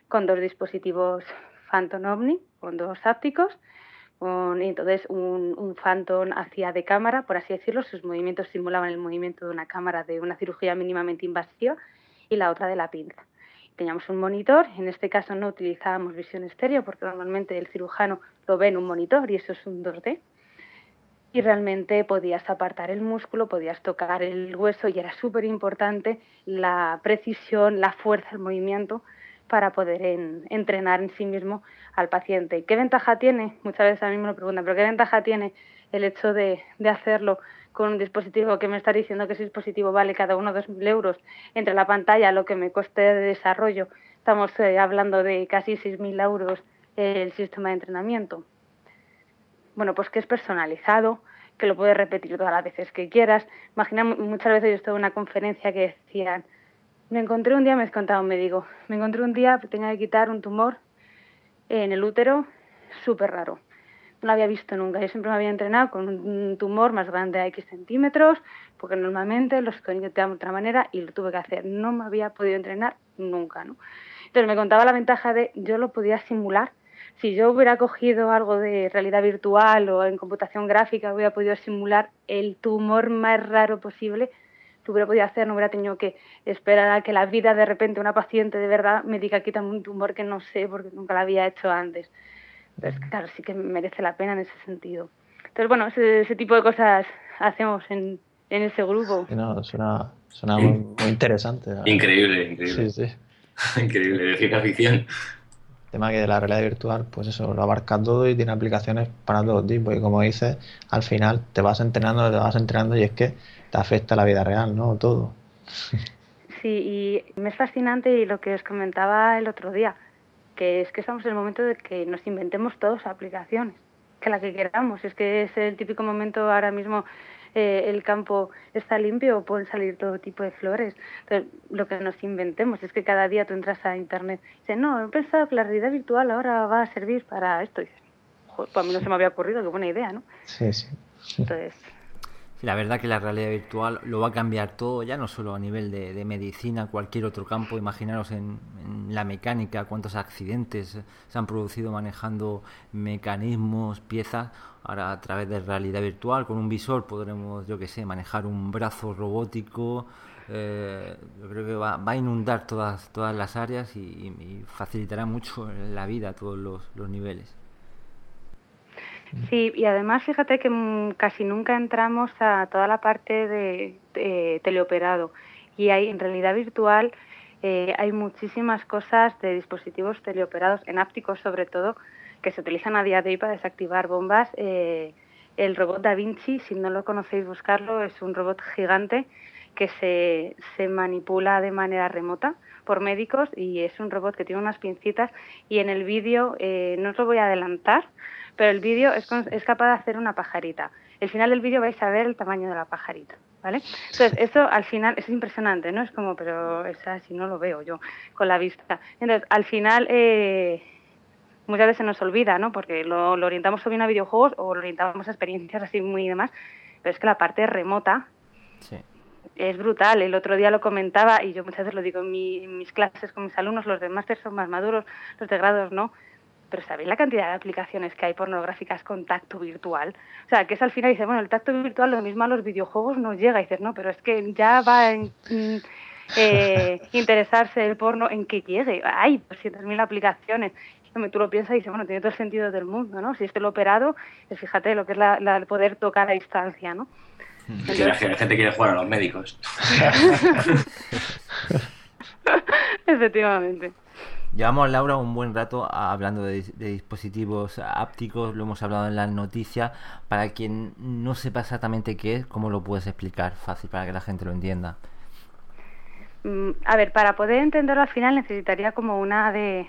con dos dispositivos Phantom Omni, con dos ápticos, con, entonces un, un Phantom hacía de cámara, por así decirlo, sus movimientos simulaban el movimiento de una cámara de una cirugía mínimamente invasiva y la otra de la pinza. Teníamos un monitor, en este caso no utilizábamos visión estéreo porque normalmente el cirujano lo ve en un monitor y eso es un 2D. Y realmente podías apartar el músculo, podías tocar el hueso y era súper importante la precisión, la fuerza, el movimiento para poder entrenar en sí mismo al paciente. ¿Qué ventaja tiene? Muchas veces a mí me lo preguntan, pero ¿qué ventaja tiene el hecho de, hacerlo con un dispositivo que me está diciendo que ese dispositivo vale cada uno 2.000 euros, entre la pantalla, lo que me coste de desarrollo, estamos eh, hablando de casi 6.000 euros el sistema de entrenamiento. Bueno, pues que es personalizado, que lo puedes repetir todas las veces que quieras. Imagina, muchas veces yo estuve en una conferencia que decían, me encontré un día, me contaba un médico, me encontré un día que tenía que quitar un tumor en el útero súper raro no lo había visto nunca. Yo siempre me había entrenado con un tumor más grande a X centímetros, porque normalmente los conectamos de otra manera y lo tuve que hacer. No me había podido entrenar nunca, ¿no? Entonces me contaba la ventaja de yo lo podía simular. Si yo hubiera cogido algo de realidad virtual o en computación gráfica, hubiera podido simular el tumor más raro posible, lo hubiera podido hacer, no hubiera tenido que esperar a que la vida de repente una paciente de verdad me diga quítame un tumor que no sé porque nunca lo había hecho antes. Entonces, claro, sí que merece la pena en ese sentido. Entonces, bueno, ese, tipo de cosas hacemos en, en ese grupo. no, suena, suena muy, interesante. Increíble, increíble. Sí, sí. increíble, de ciencia ficción. Tema que de la realidad virtual, pues eso, lo abarca todo y tiene aplicaciones para todo tipo. Y como dices, al final te vas entrenando, te vas entrenando y es que te afecta la vida real, ¿no? Todo. Sí, y me es fascinante y lo que os comentaba el otro día que es que estamos en el momento de que nos inventemos todos aplicaciones, que la que queramos. Es que es el típico momento ahora mismo eh, el campo está limpio, pueden salir todo tipo de flores. Entonces, lo que nos inventemos es que cada día tú entras a internet y dices, no, he pensado que la realidad virtual ahora va a servir para esto. Y dices, pues a mí no se me había ocurrido, qué buena idea, ¿no? Sí, sí. Entonces, la verdad que la realidad virtual lo va a cambiar todo, ya no solo a nivel de, medicina, cualquier otro campo. Imaginaros en, la mecánica, cuántos accidentes se han producido manejando mecanismos, piezas. Ahora a través de realidad virtual, con un visor podremos, yo que sé, manejar un brazo robótico. Eh, yo creo que va, a inundar todas, todas las áreas y, facilitará mucho la vida a todos los niveles. Sí, y además fíjate que mm, casi nunca entramos a toda la parte de, teleoperado y hay en realidad virtual eh, hay muchísimas cosas de dispositivos teleoperados en ápticos sobre todo que se utilizan a día de hoy para desactivar bombas. Eh, el robot Da Vinci, si no lo conocéis buscarlo, es un robot gigante que se, se manipula de manera remota por médicos y es un robot que tiene unas pincitas y en el vídeo eh, no os lo voy a adelantar pero el vídeo es, es capaz de hacer una pajarita. El final del vídeo vais a ver el tamaño de la pajarita, ¿vale? Entonces, eso al final es impresionante, ¿no? Es como, pero esa si no lo veo yo con la vista. Entonces, al final... Eh, muchas veces nos olvida, ¿no? Porque lo, orientamos bien a videojuegos o lo orientamos a experiencias así muy demás, pero es que la parte remota es brutal. El otro día lo comentaba y yo muchas veces lo digo en, en, mis clases con mis alumnos, los de máster son más maduros, los de grados no pero ¿sabéis la cantidad de aplicaciones que hay pornográficas con tacto virtual? O sea, que es al final, dice, bueno, el tacto virtual lo mismo a los videojuegos nos llega, y dices, no, pero es que ya va a mm, eh, interesarse el porno en que llegue. Hay 200.000 aplicaciones. Tú lo piensas y dices, bueno, tiene todo el sentido del mundo, ¿no? Si este lo operado, pues fíjate lo que es la, el poder tocar a distancia, ¿no? la gente quiere jugar a los médicos. Efectivamente. Llevamos, Laura, un buen rato hablando de, dispositivos ápticos, lo hemos hablado en las noticias. Para quien no sepa exactamente qué es, ¿cómo lo puedes explicar fácil para que la gente lo entienda? Mm, a ver, para poder entenderlo al final necesitaría como una de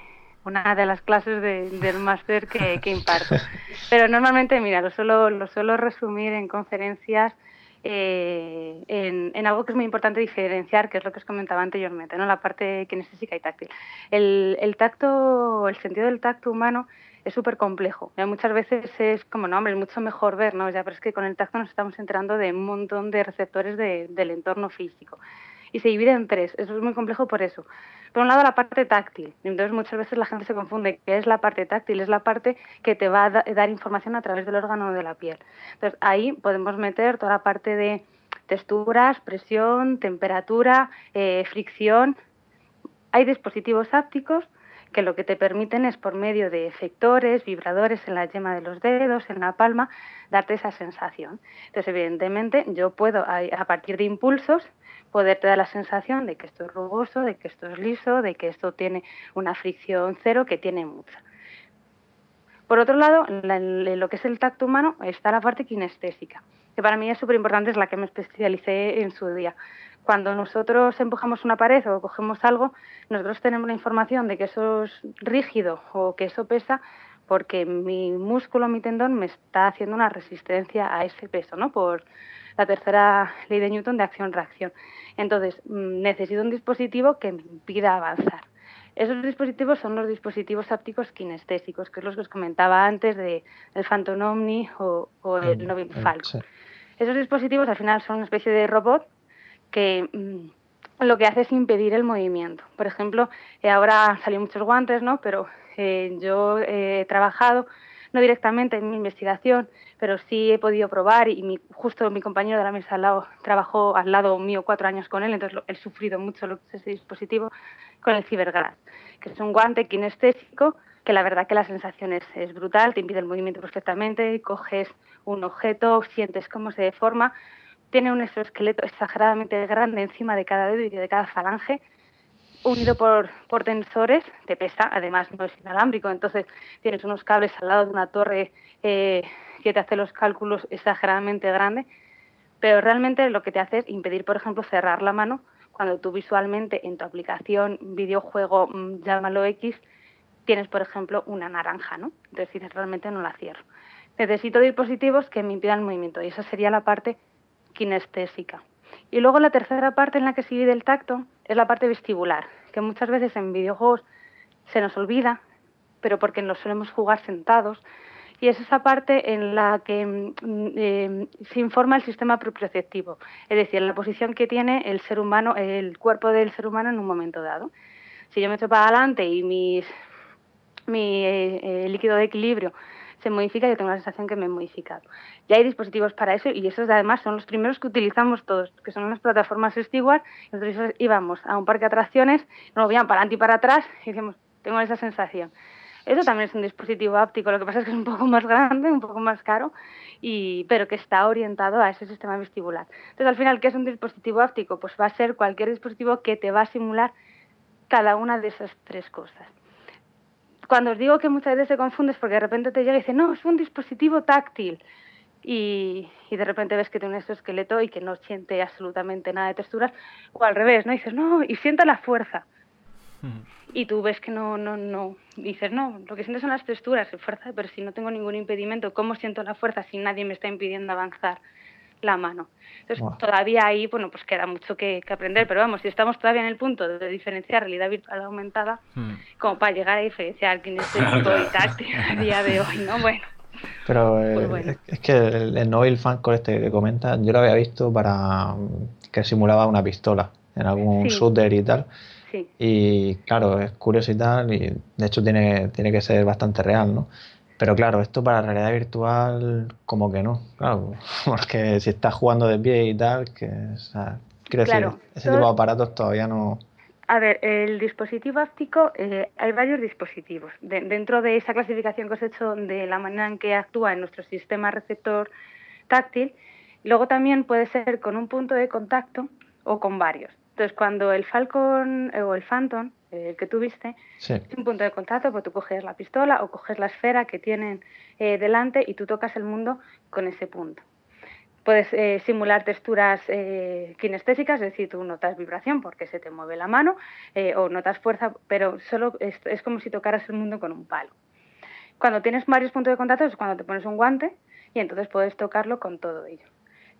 una de las clases del máster que, que imparto. Pero normalmente, mira, lo suelo, lo suelo resumir en conferencias eh, en, algo que es muy importante diferenciar, que es lo que os comentaba anteriormente, ¿no? la parte kinestésica y táctil. El, el tacto, el sentido del tacto humano es súper complejo. Muchas veces es como, no, hombre, es mucho mejor ver, ¿no? Ya, pero es que con el tacto nos estamos enterando de un montón de receptores del entorno físico y se divide en tres. Eso es muy complejo por eso. Por un lado, la parte táctil. Entonces, muchas veces la gente se confunde qué es la parte táctil. Es la parte que te va a dar información a través del órgano de la piel. Entonces, ahí podemos meter toda la parte de texturas, presión, temperatura, eh, fricción. Hay dispositivos ápticos que lo que te permiten es por medio de efectores, vibradores en la yema de los dedos, en la palma, darte esa sensación. Entonces, evidentemente, yo puedo, a partir de impulsos, poderte dar la sensación de que esto es rugoso, de que esto es liso, de que esto tiene una fricción cero, que tiene mucha. Por otro lado, en lo que es el tacto humano está la parte kinestésica, que para mí es súper importante, es la que me especialicé en su día. Cuando nosotros empujamos una pared o cogemos algo, nosotros tenemos la información de que eso es rígido o que eso pesa porque mi músculo, mi tendón me está haciendo una resistencia a ese peso, ¿no? Por, la tercera ley de Newton de acción-reacción. Entonces, mm, necesito un dispositivo que me impida avanzar. Esos dispositivos son los dispositivos ápticos kinestésicos, que es los que os comentaba antes de el Phantom Omni o, el mm, Novin Falcon. Esos dispositivos al final son una especie de robot que mm, lo que hace es impedir el movimiento. Por ejemplo, eh, ahora salen muchos guantes, ¿no? Pero eh, yo he trabajado no directamente en mi investigación, pero sí he podido probar y mi, justo mi compañero de la mesa al lado trabajó al lado mío cuatro años con él, entonces he sufrido mucho lo ese dispositivo con el Cyberglass, que es un guante kinestésico que la verdad que la sensación es, es brutal, te impide el movimiento perfectamente, coges un objeto, sientes cómo se deforma, tiene un exoesqueleto exageradamente grande encima de cada dedo y de cada falange, unido por, tensores, te pesa, además no es inalámbrico, entonces tienes unos cables al lado de una torre eh, que te hace los cálculos exageradamente grandes, pero realmente lo que te hace es impedir, por ejemplo, cerrar la mano cuando tú visualmente en tu aplicación, videojuego, mm, llámalo X, tienes, por ejemplo, una naranja, ¿no? Entonces dices, realmente no la cierro. Necesito dispositivos que me impidan el movimiento y esa sería la parte kinestésica. Y luego la tercera parte en la que se divide el tacto es la parte vestibular, que muchas veces en videojuegos se nos olvida, pero porque nos solemos jugar sentados. Y es esa parte en la que mm, eh, se informa el sistema propioceptivo, es decir, la posición que tiene el ser humano, el cuerpo del ser humano en un momento dado. Si yo me echo para adelante y mis, mi eh, líquido de equilibrio se modifica, yo tengo la sensación que me he modificado. Ya hay dispositivos para eso y esos además son los primeros que utilizamos todos, que son las plataformas Steward. Entonces íbamos a un parque de atracciones, nos movían para adelante y para atrás y decíamos, tengo esa sensación. Eso también es un dispositivo áptico, lo que pasa es que es un poco más grande, un poco más caro, y, pero que está orientado a ese sistema vestibular. Entonces, al final, ¿qué es un dispositivo áptico? Pues va a ser cualquier dispositivo que te va a simular cada una de esas tres cosas cuando os digo que muchas veces se confunde es porque de repente te llega y dice, no, es un dispositivo táctil. Y, y, de repente ves que tiene un exoesqueleto y que no siente absolutamente nada de texturas. O al revés, ¿no? dices, no, y sienta la fuerza. Y tú ves que no, no, no. dices, no, lo que sientes son las texturas, fuerza, pero si no tengo ningún impedimento, ¿cómo siento la fuerza si nadie me está impidiendo avanzar? La mano. Entonces, todavía ahí, bueno, pues queda mucho que, aprender, pero vamos, si estamos todavía en el punto de diferenciar realidad virtual aumentada, hmm. como para llegar a diferenciar kinestésico y táctil a día de hoy, ¿no? Bueno. Pero eh, pues es que el, el Novel Fancore este que comenta, yo lo había visto para que simulaba una pistola en algún shooter y tal. Sí. Y claro, es curioso y tal, y de hecho tiene, tiene que ser bastante real, ¿no? Pero claro, esto para realidad virtual, como que no, claro, porque si estás jugando de pie y tal, que, o sea, quiero decir, ese tipo de aparatos todavía no. A ver, el dispositivo áptico, eh, hay varios dispositivos. dentro de esa clasificación que os he hecho de la manera en que actúa en nuestro sistema receptor táctil, luego también puede ser con un punto de contacto o con varios. Entonces, cuando el Falcon eh, o el Phantom el que tuviste, es un punto de contacto, pues tú coges la pistola o coges la esfera que tienen eh, delante y tú tocas el mundo con ese punto. Puedes eh, simular texturas eh, kinestésicas, es decir, tú notas vibración porque se te mueve la mano o notas fuerza, pero solo es, es, como si tocaras el mundo con un palo. Cuando tienes varios puntos de contacto es cuando te pones un guante y entonces puedes tocarlo con todo ello.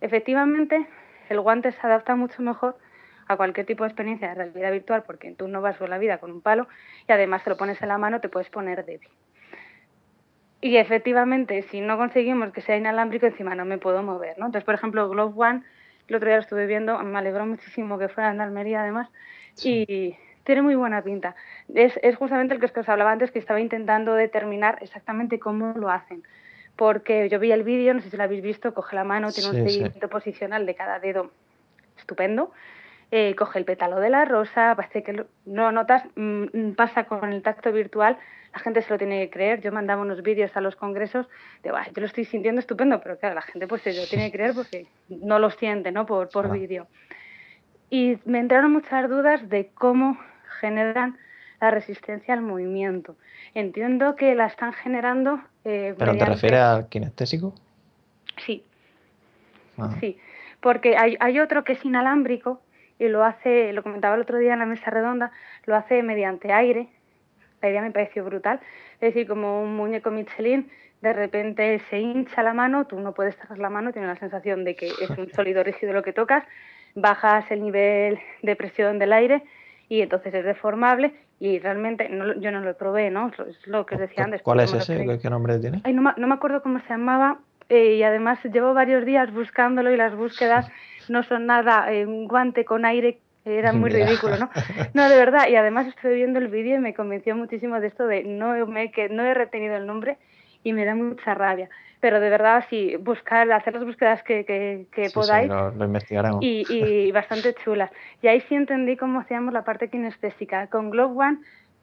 Efectivamente, el guante se adapta mucho mejor a cualquier tipo de experiencia de realidad virtual porque tú no vas por la vida con un palo y además te lo pones en la mano, te puedes poner débil. Y efectivamente, si no conseguimos que sea inalámbrico, encima no me puedo mover, ¿no? Entonces, por ejemplo, Glove One, el otro día lo estuve viendo, me alegró muchísimo que fuera en Almería además, y tiene muy buena pinta. Es, es justamente el que os hablaba antes, que estaba intentando determinar exactamente cómo lo hacen. Porque yo vi el vídeo, no sé si lo habéis visto, coge la mano, tiene un seguimiento posicional de cada dedo estupendo. Eh, coge el pétalo de la rosa, parece que no notas, mm, mm, pasa con el tacto virtual, la gente se lo tiene que creer. Yo mandaba unos vídeos a los congresos de, yo lo estoy sintiendo estupendo, pero claro, la gente pues se lo tiene que creer porque no lo siente, ¿no? Por, por vídeo. Y me entraron muchas dudas de cómo generan la resistencia al movimiento. Entiendo que la están generando. Eh, ¿Pero te refieres al kinestésico? Sí. Ah. Sí. Porque hay, hay otro que es inalámbrico, y lo hace, lo comentaba el otro día en la mesa redonda, lo hace mediante aire. La idea me pareció brutal. Es decir, como un muñeco Michelin, de repente se hincha la mano, tú no puedes cerrar la mano, tienes la sensación de que es un sólido rígido lo que tocas, bajas el nivel de presión del aire y entonces es deformable y realmente yo no lo probé, ¿no? Es lo que os decía antes. ¿Cuál es ese? ¿Qué nombre tiene? no, me acuerdo cómo se llamaba eh, y además llevo varios días buscándolo y las búsquedas no son nada, eh, un guante con aire era muy ridículo, ¿no? No, de verdad, y además estoy viendo el vídeo y me convenció muchísimo de esto de no me que no he retenido el nombre y me da mucha rabia. Pero de verdad, sí, buscar, hacer las búsquedas que, que, podáis. lo, investigaremos. Y, y bastante chulas. Y ahí sí entendí cómo hacíamos la parte kinestésica. Con Globe One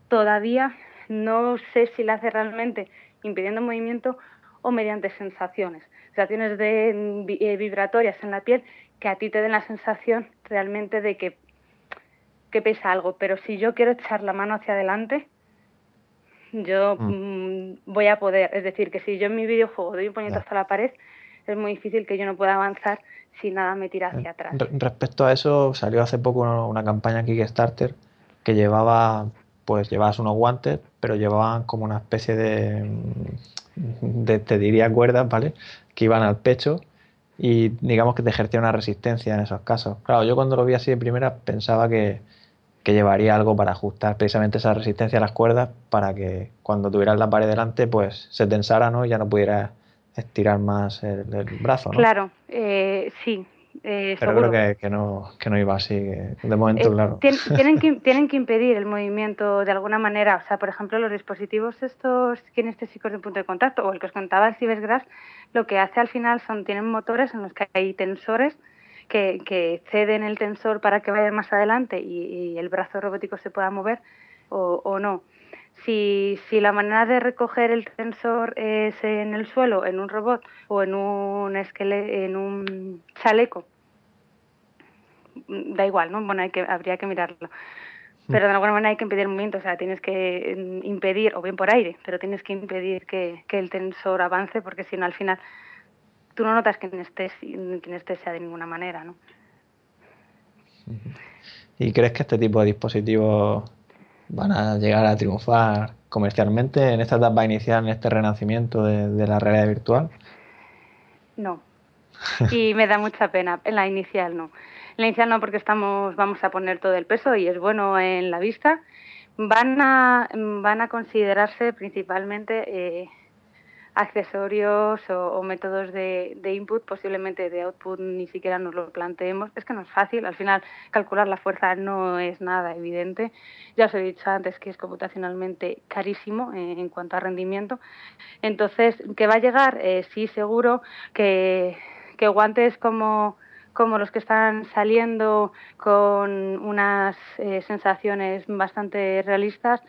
todavía no sé si la hace realmente impidiendo movimiento o mediante sensaciones. Sensaciones de, eh, vibratorias en la piel que a ti te den la sensación realmente de que, que pesa algo. Pero si yo quiero echar la mano hacia adelante, yo mm. Mm, voy a poder. Es decir, que si yo en mi videojuego doy un puñetazo hasta la pared, es muy difícil que yo no pueda avanzar si nada me tira hacia atrás. Respecto a eso, salió hace poco una, campaña Kickstarter que llevaba, pues llevabas unos guantes, pero llevaban como una especie de, de te diría cuerdas, ¿vale? Que iban al pecho y digamos que te ejercía una resistencia en esos casos. Claro, yo cuando lo vi así de primera pensaba que, llevaría algo para ajustar precisamente esa resistencia a las cuerdas para que cuando tuvieras la pared delante pues se tensara ¿no? y ya no pudieras estirar más el, brazo. ¿no? Claro, eh, sí, eh, Pero creo que, no, que no iba así, de momento, eh, claro. Tienen que, tienen que impedir el movimiento de alguna manera. O sea, por ejemplo, los dispositivos estos kinestésicos de punto de contacto, o el que os contaba el Cibesgras, lo que hace al final son, tienen motores en los que hay tensores que, que ceden el tensor para que vaya más adelante y, el brazo robótico se pueda mover o, o no. Si, si, la manera de recoger el tensor es en el suelo, en un robot o en un, esqueleto, en un chaleco, da igual, ¿no? Bueno, hay que, habría que mirarlo. Pero de alguna manera hay que impedir el movimiento, o sea, tienes que mm, impedir, o bien por aire, pero tienes que impedir que, el tensor avance, porque si no, al final tú no notas que sea de ninguna manera, ¿no? ¿Y crees que este tipo de dispositivos van a llegar a triunfar comercialmente en esta etapa inicial, en este renacimiento de, la realidad virtual? No. Y me da mucha pena. En la inicial no. La inicial no porque estamos, vamos a poner todo el peso y es bueno en la vista. Van a, van a considerarse principalmente eh, accesorios o, métodos de, input, posiblemente de output ni siquiera nos lo planteemos. Es que no es fácil, al final calcular la fuerza no es nada evidente. Ya os he dicho antes que es computacionalmente carísimo en, cuanto a rendimiento. Entonces, ¿que va a llegar? Eh, sí, seguro que, que guantes como como los que están saliendo con unas eh, sensaciones bastante realistas,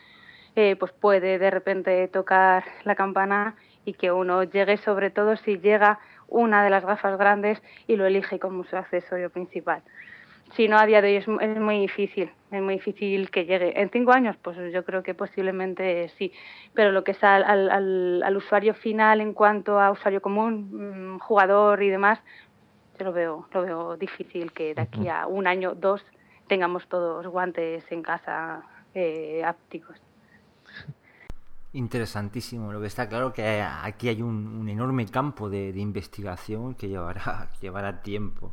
eh, pues puede de repente tocar la campana y que uno llegue, sobre todo si llega una de las gafas grandes y lo elige como su accesorio principal. Si no, a día de hoy es, muy difícil, es muy difícil que llegue. En cinco años, pues yo creo que posiblemente sí, pero lo que es al, al, al usuario final en cuanto a usuario común, mm, jugador y demás, yo lo veo, lo veo difícil que de aquí a un año, dos, tengamos todos guantes en casa eh, ápticos. Interesantísimo. Lo que está claro que aquí hay un, enorme campo de, investigación que llevará, llevará tiempo.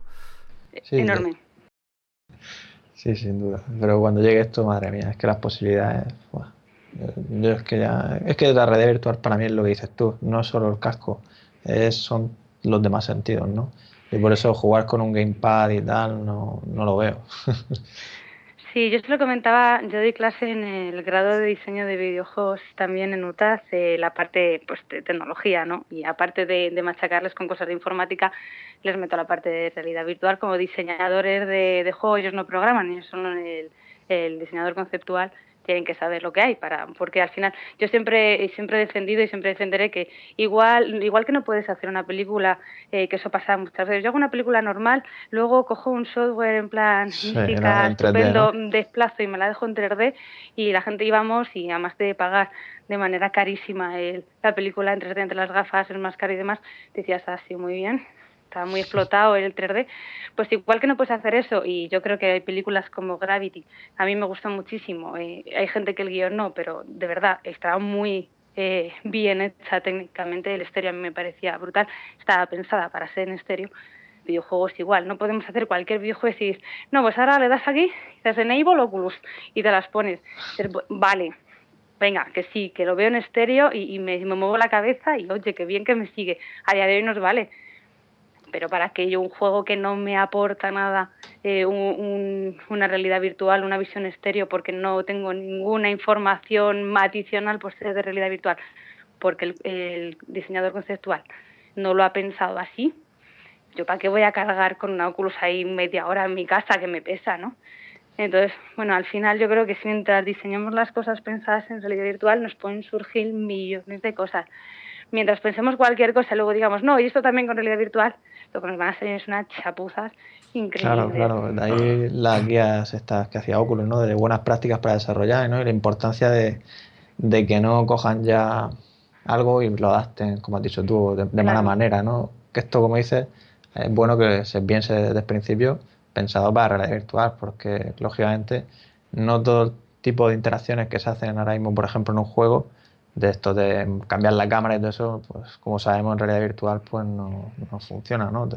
enorme. Sí, sin duda. Pero cuando llegue esto, madre mía, es que las posibilidades. Yo es que ya. Es que la red virtual para mí es lo que dices tú, no solo el casco, es, son los demás sentidos, ¿no? Y por eso jugar con un gamepad y tal no, no lo veo. Sí, yo se lo comentaba, yo doy clase en el grado de diseño de videojuegos también en UTAS, eh, la parte pues, de tecnología, ¿no? Y aparte de, machacarles con cosas de informática, les meto la parte de realidad virtual como diseñadores de, de juegos, ellos no programan, ellos son el, el diseñador conceptual tienen que saber lo que hay para porque al final yo siempre siempre he defendido y siempre defenderé que igual igual que no puedes hacer una película eh, que eso pasa muchas veces. Yo hago una película normal luego cojo un software en plan mística estupendo desplazo y me la dejo en 3D y la gente íbamos y además de pagar de manera carísima el, la película en 3D entre las gafas el máscara y demás decías así ah, muy bien está muy explotado el 3D, pues igual que no puedes hacer eso, y yo creo que hay películas como Gravity, a mí me gusta muchísimo, eh, hay gente que el guion no, pero de verdad está muy eh, bien hecha técnicamente, el estéreo a mí me parecía brutal, estaba pensada para ser en estéreo, videojuegos igual, no podemos hacer cualquier videojuego y decir, no, pues ahora le das aquí, das Enable Oculus y te las pones, vale, venga, que sí, que lo veo en estéreo y, me, me, muevo la cabeza y oye, qué bien que me sigue. A día de hoy nos vale pero para que yo un juego que no me aporta nada, eh, una realidad virtual, una visión estéreo, porque no tengo ninguna información adicional por ser de realidad virtual, porque el, diseñador conceptual no lo ha pensado así, yo para qué voy a cargar con una Oculus ahí media hora en mi casa que me pesa, ¿no? Entonces, bueno, al final yo creo que si mientras diseñamos las cosas pensadas en realidad virtual nos pueden surgir millones de cosas. Mientras pensemos cualquier cosa, luego digamos, no, y esto también con realidad virtual, lo que nos van a hacer es unas chapuzas increíbles. Claro, claro, de ahí las guías estas que hacía Oculus, ¿no? De buenas prácticas para desarrollar, ¿no? Y la importancia de, que no cojan ya algo y lo adapten, como has dicho tú, de, mala manera, ¿no? Que esto, como dices, es bueno que se piense desde el principio pensado para realidad virtual, porque lógicamente no todo tipo de interacciones que se hacen ahora mismo, por ejemplo, en un juego, de esto de cambiar la cámara y todo eso, pues como sabemos en realidad virtual, pues no, no funciona, ¿no?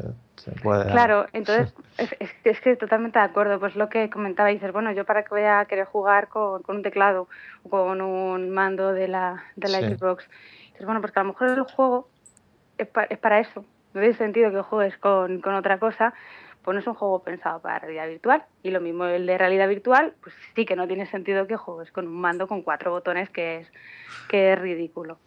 puede claro, entonces es, es, que totalmente de acuerdo, pues lo que comentaba, dices, bueno, yo para que voy a querer jugar con, con un teclado o con un mando de la, de la Xbox, dices, bueno, porque a lo mejor el juego es, es para eso, no tiene sentido que juegues con, con otra cosa, pues no es un juego pensado para realidad virtual. Y lo mismo el de realidad virtual, pues sí que no tiene sentido que juegues con un mando con cuatro botones que es, que es ridículo.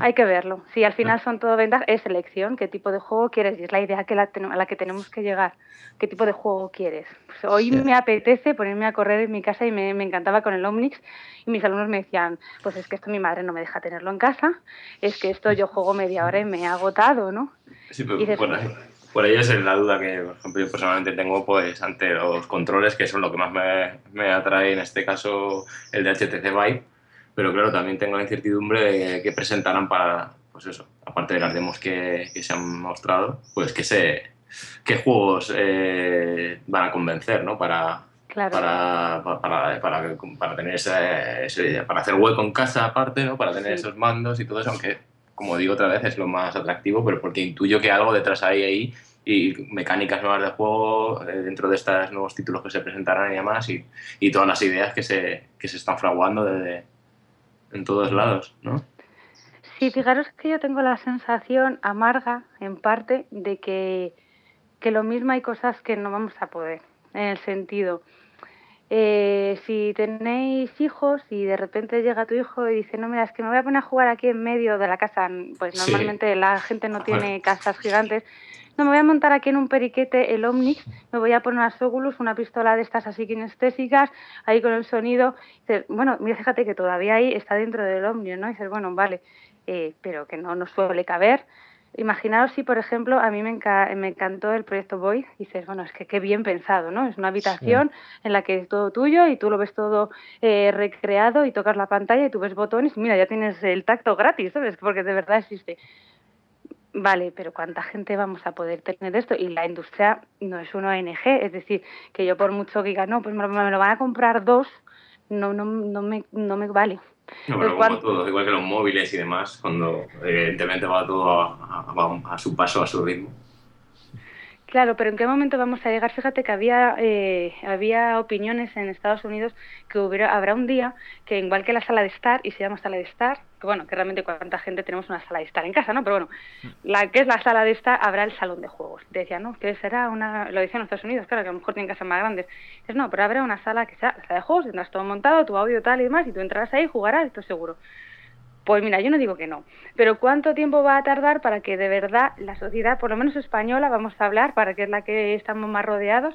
Hay que verlo. Si al final son todo ventas, es elección. ¿Qué tipo de juego quieres? Y es la idea que la, a la que tenemos que llegar. ¿Qué tipo de juego quieres? Pues hoy me apetece ponerme a correr en mi casa y me, encantaba con el Omnix. Y mis alumnos me decían, pues es que esto mi madre no me deja tenerlo en casa. Es que esto yo juego media hora y me he agotado, ¿no? Sí, pero por ello es la duda que, por ejemplo, yo personalmente tengo pues ante los controles, que son lo que más me, me atrae en este caso el de HTC Vive, pero claro, también tengo la incertidumbre de que presentarán para, pues eso, aparte de las demos que, que se han mostrado, pues que sé qué juegos eh, van a convencer, ¿no? Para, para, para, para, para, tener ese, para hacer hueco en casa aparte, ¿no? Para tener esos mandos y todo eso, aunque como digo otra vez, es lo más atractivo, pero porque intuyo que algo detrás hay ahí y mecánicas nuevas de juego eh, dentro de estos nuevos títulos que se presentarán y demás y, y todas las ideas que se, que se están fraguando desde, en todos lados, ¿no? Sí, fijaros que yo tengo la sensación amarga, en parte, de que, que lo mismo hay cosas que no vamos a poder, en el sentido, eh, si tenéis hijos y de repente llega tu hijo y dice, no, mira, es que me voy a poner a jugar aquí en medio de la casa, pues normalmente la gente no tiene casas gigantes, no, me voy a montar aquí en un periquete el Omnix, me voy a poner unas Oculus, una pistola de estas así kinestésicas, ahí con el sonido. Dices, bueno, mira, fíjate que todavía ahí está dentro del Omnix, ¿no? Y dices, bueno, vale, eh, pero que no nos suele caber. Imaginaos si, por ejemplo, a mí me, me encantó el proyecto Void, dices, bueno, es que qué bien pensado, ¿no? Es una habitación en la que es todo tuyo y tú lo ves todo eh, recreado y tocas la pantalla y tú ves botones y mira, ya tienes el tacto gratis, ¿sabes? Porque de verdad existe. Vale, pero ¿cuánta gente vamos a poder tener esto? Y la industria no es una ONG, es decir, que yo por mucho que diga, no, pues me lo, van a comprar dos, no, no, no, me, no me vale. No, pero como todo, igual que los móviles y demás, cuando evidentemente va todo a su paso, a su ritmo. Claro, pero ¿en qué momento vamos a llegar? Fíjate que había, eh, había opiniones en Estados Unidos que hubiera, habrá un día que igual que la sala de estar, y se llama sala de estar, que bueno, que realmente cuánta gente tenemos una sala de estar en casa, ¿no? Pero bueno, la que es la sala de estar, habrá el salón de juegos. Decía, ¿no? Que será una, lo decían en Estados Unidos, claro, que a lo mejor tienen casas más grandes. Dices, no, pero habrá una sala que sea la sala de juegos, tendrás todo montado, tu audio tal y demás, y tú entrarás ahí, jugarás, esto seguro. Pues mira, yo no digo que no, pero ¿cuánto tiempo va a tardar para que de verdad la sociedad, por lo menos española, vamos a hablar, para que es la que estamos más rodeados,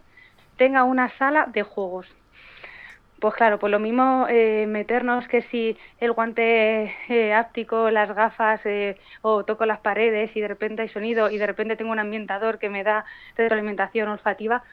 tenga una sala de juegos? Pues claro, pues lo mismo eh, meternos que si el guante eh, áptico, las gafas eh, o toco las paredes y de repente hay sonido y de repente tengo un ambientador que me da retroalimentación olfativa,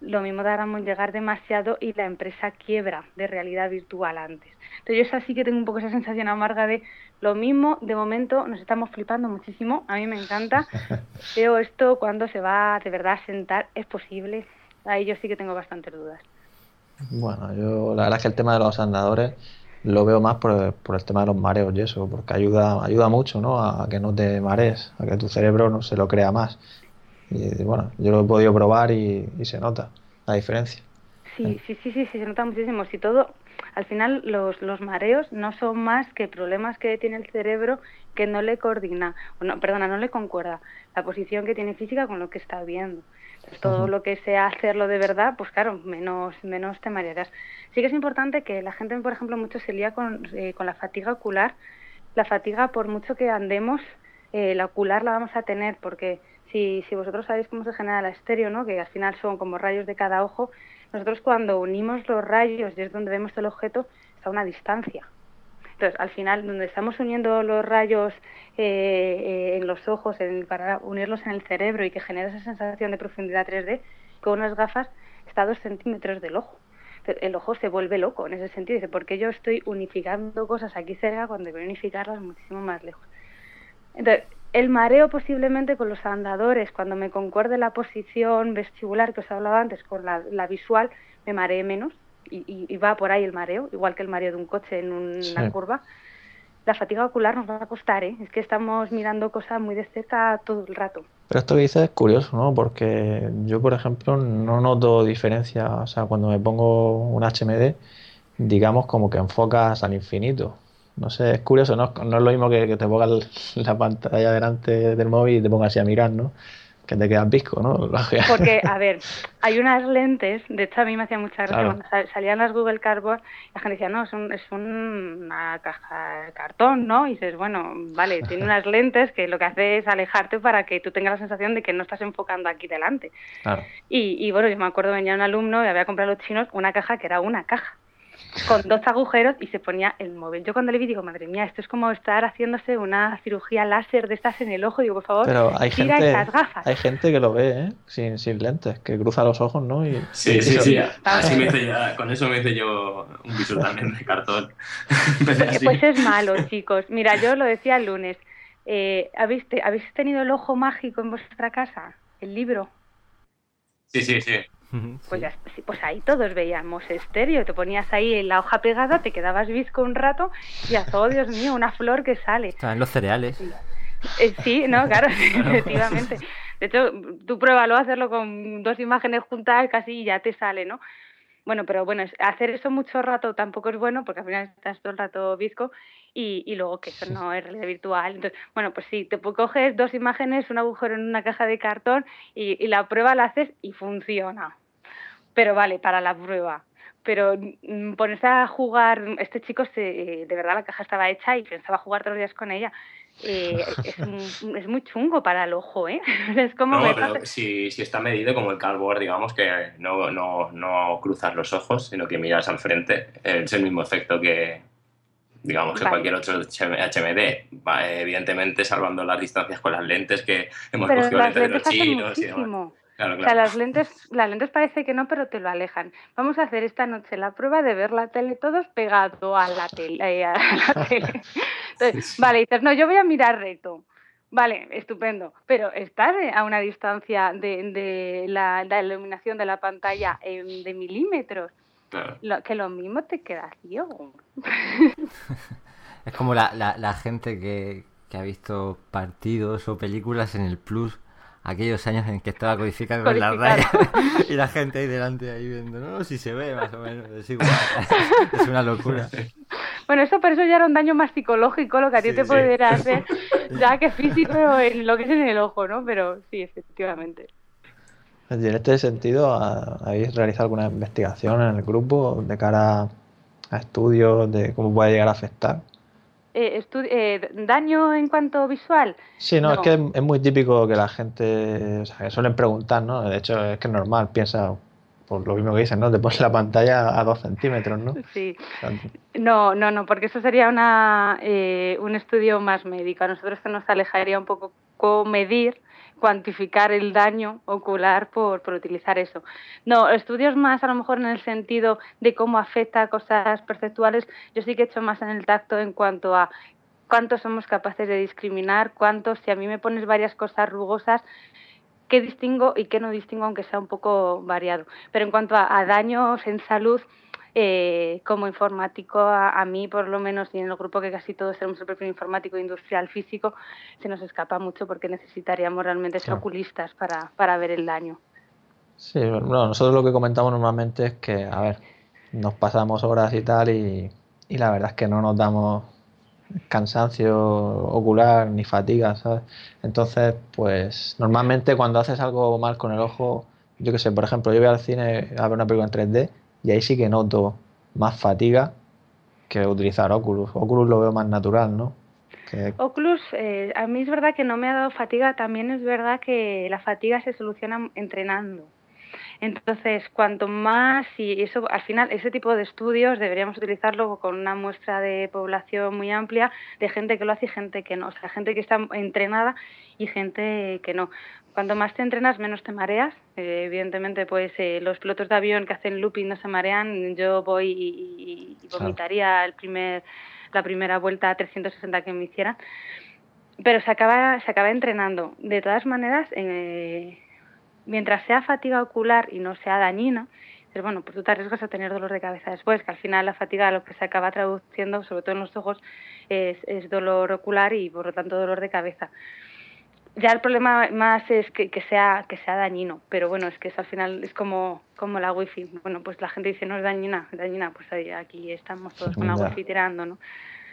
lo mismo dáramos llegar demasiado y la empresa quiebra de realidad virtual antes. Entonces yo sí que tengo un poco esa sensación amarga de lo mismo, de momento nos estamos flipando muchísimo, a mí me encanta, pero esto cuando se va de verdad a sentar es posible, ahí yo sí que tengo bastantes dudas. Bueno, yo la verdad es que el tema de los andadores lo veo más por, por el tema de los mareos y eso, porque ayuda, ayuda mucho ¿no? a que no te marees, a que tu cerebro no se lo crea más. Y bueno, yo lo he podido probar y, se nota la diferencia. Sí, sí, sí, sí, se nota muchísimo. Si todo, al final los, los mareos no son más que problemas que tiene el cerebro que no le coordina, no, perdona, no le concuerda la posición que tiene física con lo que está viendo. todo lo que sea hacerlo de verdad, pues claro, menos, menos te marearás. Sí que es importante que la gente, por ejemplo, mucho se lía con, eh, con la fatiga ocular. La fatiga, por mucho que andemos, eh, la ocular la vamos a tener porque si, si vosotros sabéis cómo se genera la estéreo, ¿no? que al final son como rayos de cada ojo, nosotros cuando unimos los rayos y es donde vemos el objeto, está a una distancia. Entonces, al final, donde estamos uniendo los rayos eh, eh, en los ojos para unirlos en el cerebro y que genera esa sensación de profundidad 3D, con unas gafas está a dos centímetros del ojo. el ojo se vuelve loco en ese sentido. Dice, porque yo estoy unificando cosas aquí cerca cuando voy a unificarlas muchísimo más lejos? Entonces, el mareo posiblemente con los andadores, cuando me concuerde la posición vestibular que os hablaba antes con la, visual, me maree menos y, va por ahí el mareo, igual que el mareo de un coche en una curva. La fatiga ocular nos va a costar, ¿eh? es que estamos mirando cosas muy de cerca todo el rato. Pero esto que dices es curioso, ¿no? Porque yo, por ejemplo, no noto diferencia, o sea, cuando me pongo un HMD, digamos como que enfocas al infinito. No sé, es curioso, ¿no? No es lo mismo que, te pongas la pantalla delante del móvil y te pongas así a mirar, ¿no? Que te quedas pisco, ¿no? Porque, a ver, hay unas lentes, de hecho a mí me hacía mucha gracia cuando salían las Google Cardboard, la gente decía, no, es, un, es una caja de cartón, ¿no? Y dices, bueno, vale, tiene unas lentes que lo que hace es alejarte para que tú tengas la sensación de que no estás enfocando aquí delante. Claro. Y, y bueno, yo me acuerdo, venía un alumno y había comprado a los chinos una caja que era una caja con dos agujeros y se ponía el móvil. Yo cuando le vi digo, madre mía, esto es como estar haciéndose una cirugía láser de estas en el ojo. Digo, por favor, Pero hay tira gente, estas gafas. Hay gente que lo ve, ¿eh? Sin, sin lentes, que cruza los ojos, ¿no? Y, sí, sí, sí. Así me hice con eso me hice yo un visor también de cartón. pues, pues es malo, chicos. Mira, yo lo decía el lunes. Eh, ¿habéis, ¿Habéis tenido el ojo mágico en vuestra casa? ¿El libro? Sí, sí, sí. Pues, ya, pues ahí todos veíamos estéreo, te ponías ahí en la hoja pegada, te quedabas visco un rato y a oh Dios mío, una flor que sale. Estaban los cereales. Sí, eh, no, claro, efectivamente. De hecho, tú pruébalo hacerlo con dos imágenes juntas casi y ya te sale, ¿no? Bueno, pero bueno, hacer eso mucho rato tampoco es bueno porque al final estás todo el rato bizco y, y luego que eso no es realidad virtual. Entonces, bueno, pues sí, te coges dos imágenes, un agujero en una caja de cartón y, y la prueba la haces y funciona. Pero vale, para la prueba pero mm, ponerse a jugar, este chico se, de verdad la caja estaba hecha y pensaba jugar todos los días con ella. Eh, es, es, muy chungo para el ojo, ¿eh? Es como no, pero si, si, está medido como el cardboard, digamos que no, no, no cruzas los ojos, sino que miras al frente, es el mismo efecto que, digamos, que cualquier otro HMD. evidentemente, salvando las distancias con las lentes que hemos pero cogido lentes de los chinos y demás. O sea, las lentes, las lentes parece que no, pero te lo alejan. Vamos a hacer esta noche la prueba de ver la tele todos pegados a la tele. Eh, a la tele. Entonces, Vale, dices, no, yo voy a mirar reto. Vale, estupendo. Pero estás a una distancia de, de la, la, iluminación de la pantalla de milímetros. Claro. Lo, que lo mismo te queda ciego. es como la, la, la gente que, que ha visto partidos o películas en el Plus aquellos años en que estaba codificado con las rayas y la gente ahí delante ahí viendo, no, si se ve más o menos, es igual, es una locura. Bueno, eso por eso ya era un daño más psicológico lo que a ti Sí, te sí. podría hacer, ya que físico en lo que es en el ojo, ¿no? Pero sí, efectivamente. En este sentido, ¿ha- ¿habéis realizado alguna investigación en el grupo de cara a estudios de cómo puede llegar a afectar? Eh, eh, ¿Daño en cuanto visual? Sí, no, es No. que es, es muy típico que la gente, o sea, que suelen preguntar, ¿no? De hecho, es que es normal, piensa, por lo mismo que dicen, ¿no? Te pones la pantalla a dos centímetros, ¿no? Sí. No, no, no, porque eso sería una, eh, un estudio más médico. A nosotros se nos alejaría un poco cómo medir, cuantificar el daño ocular por, por utilizar eso. No, estudios más a lo mejor en el sentido de cómo afecta a cosas perceptuales, yo sí que he hecho más en el tacto en cuanto a cuánto somos capaces de discriminar, cuánto, si a mí me pones varias cosas rugosas, qué distingo y qué no distingo, aunque sea un poco variado. Pero en cuanto a, a daños en salud, eh, como informático, a, a, mí por lo menos, y en el grupo que casi todos tenemos el perfil informático, industrial, físico, se nos escapa mucho porque necesitaríamos realmente ser oculistas para, para ver el daño. Sí, bueno, nosotros lo que comentamos normalmente es que, a ver, nos pasamos horas y tal y, y la verdad es que no nos damos cansancio ocular ni fatiga, ¿sabes? Entonces, pues normalmente cuando haces algo mal con el ojo, yo qué sé, por ejemplo, yo voy al cine a ver una película en 3D y ahí sí que noto más fatiga que utilizar Oculus. Oculus lo veo más natural, ¿no? Oculus, eh, a mí es verdad que no me ha dado fatiga, también es verdad que la fatiga se soluciona entrenando. Entonces, cuanto más, y eso al final, ese tipo de estudios deberíamos utilizarlo con una muestra de población muy amplia, de gente que lo hace y gente que no, o sea, gente que está entrenada y gente que no. Cuanto más te entrenas, menos te mareas. Eh, evidentemente, pues eh, los pilotos de avión que hacen looping no se marean. Yo voy y, vomitaría el primer, la primera vuelta a 360 que me hicieran. Pero se acaba, se acaba entrenando. De todas maneras, eh, mientras sea fatiga ocular y no sea dañina, pero bueno, pues tú te arriesgas a tener dolor de cabeza después, que al final la fatiga lo que se acaba traduciendo, sobre todo en los ojos, es, es dolor ocular y por lo tanto dolor de cabeza. Ya el problema más es que, que, sea que sea dañino, pero bueno, es que eso al final es como, como la wifi. Bueno, pues la gente dice no es dañina, dañina, pues ahí, aquí estamos todos con la Ya. wifi tirando, ¿no?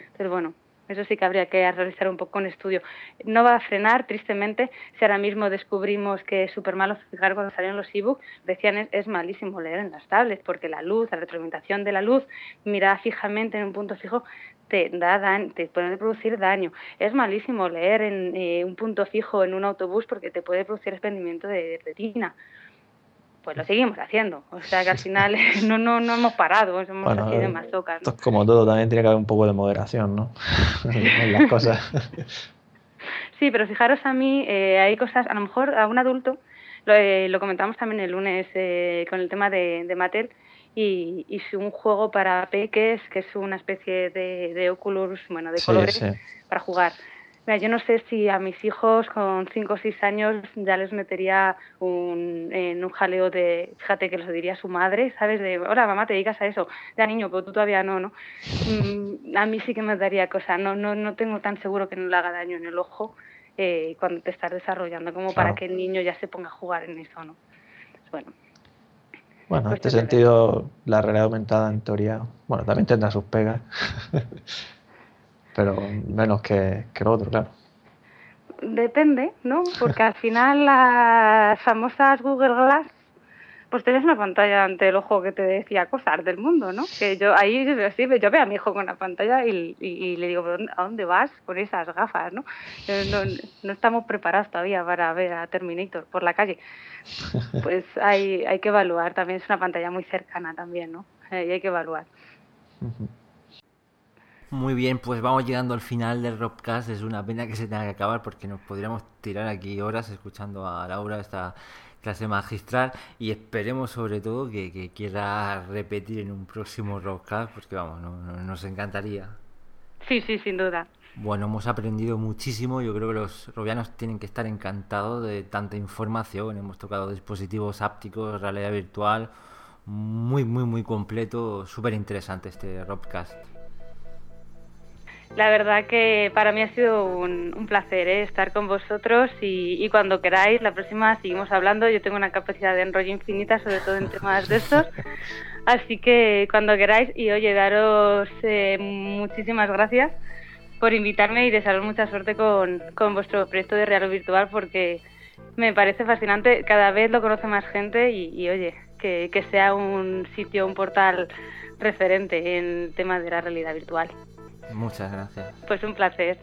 Entonces bueno, eso sí que habría que realizar un poco un estudio. No va a frenar, tristemente, si ahora mismo descubrimos que es súper malo, fijar cuando salieron los ebooks, decían es, es malísimo leer en las tablets, porque la luz, la retroalimentación de la luz, mirar fijamente en un punto fijo, te da te puede producir daño. Es malísimo leer en eh, un punto fijo en un autobús porque te puede producir desprendimiento de retina. Pues lo seguimos haciendo. O sea que al final no, no, no hemos parado, somos Bueno, así de eh, masocas. Esto ¿no? es como todo, también tiene que haber un poco de moderación, ¿no? en las cosas. Sí, pero fijaros a mí, eh, hay cosas, a lo mejor a un adulto, lo, eh, lo comentamos también el lunes eh, con el tema de, de Mattel, y, y su- un juego para peques, que es una especie de, de Oculus, bueno, de Sí, colores, sí. para jugar. Mira, yo no sé si a mis hijos con 5 o 6 años ya les metería un, en un jaleo de, fíjate que les diría su madre, ¿sabes? De, hola mamá, te dedicas a eso. Ya niño, pero tú todavía no, ¿no? Mm, a mí sí que me daría cosa. No, no, no tengo tan seguro que no le haga daño en el ojo eh, cuando te estás desarrollando como para que el niño ya se ponga a jugar en eso, ¿no? Bueno, Bueno, en este sentido, la realidad aumentada en teoría, bueno, también tendrá sus pegas, pero menos que, que lo otro, claro. Depende, ¿no? Porque al final las famosas Google Glass pues tienes una pantalla ante el ojo que te decía cosas del mundo, ¿no? Que yo ahí sí, yo veo a mi hijo con la pantalla y, le digo, ¿a dónde vas con esas gafas, no? no? estamos preparados todavía para ver a Terminator por la calle. Pues hay, hay que evaluar, también es una pantalla muy cercana también, ¿no? Eh, y hay que evaluar. Muy bien, pues vamos llegando al final del Robcast. Es una pena que se tenga que acabar porque nos podríamos tirar aquí horas escuchando a Laura esta clase magistral y esperemos sobre todo que, quiera repetir en un próximo Rockcast porque vamos, nos encantaría. Sí, sí, sin duda. Bueno, hemos aprendido muchísimo. Yo creo que los robianos tienen que estar encantados de tanta información. Hemos tocado dispositivos ápticos, realidad virtual. Muy, muy, muy completo. Súper interesante este Robcast. La verdad que para mí ha sido un, placer ¿eh? estar con vosotros y, cuando queráis, la próxima seguimos hablando. Yo tengo una capacidad de enrollo infinita, sobre todo en temas de estos. Así que cuando queráis, y oye, daros eh, muchísimas gracias por invitarme y desearos mucha suerte con, vuestro proyecto de Real Virtual porque me parece fascinante. Cada vez lo conoce más gente y, oye, que, que sea un sitio, un portal referente en temas de la realidad virtual. Muchas gracias. Pues un placer.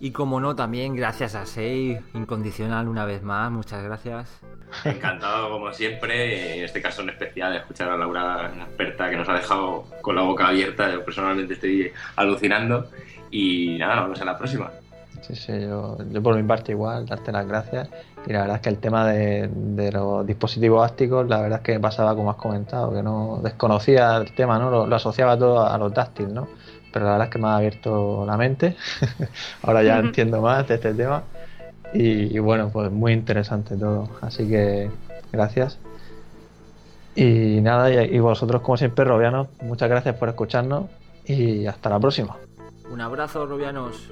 Y como no, también gracias a Sei, incondicional una vez más, muchas gracias. Encantado como siempre, en este caso en especial escuchar a Laura, una experta que nos ha dejado con la boca abierta, yo personalmente estoy alucinando y nada, nos vemos en la próxima. Sí, sí, yo, yo por mi parte igual, darte las gracias y la verdad es que el tema de, los dispositivos ácticos, la verdad es que pasaba como has comentado, que no desconocía el tema, ¿no? Lo, lo asociaba todo a los táctiles, ¿no? Pero la verdad es que me ha abierto la mente. Ahora ya entiendo más de este tema. Y, bueno, pues muy interesante todo. Así que gracias. Y nada, y, vosotros como siempre, Robianos, muchas gracias por escucharnos y hasta la próxima. Un abrazo, Robianos.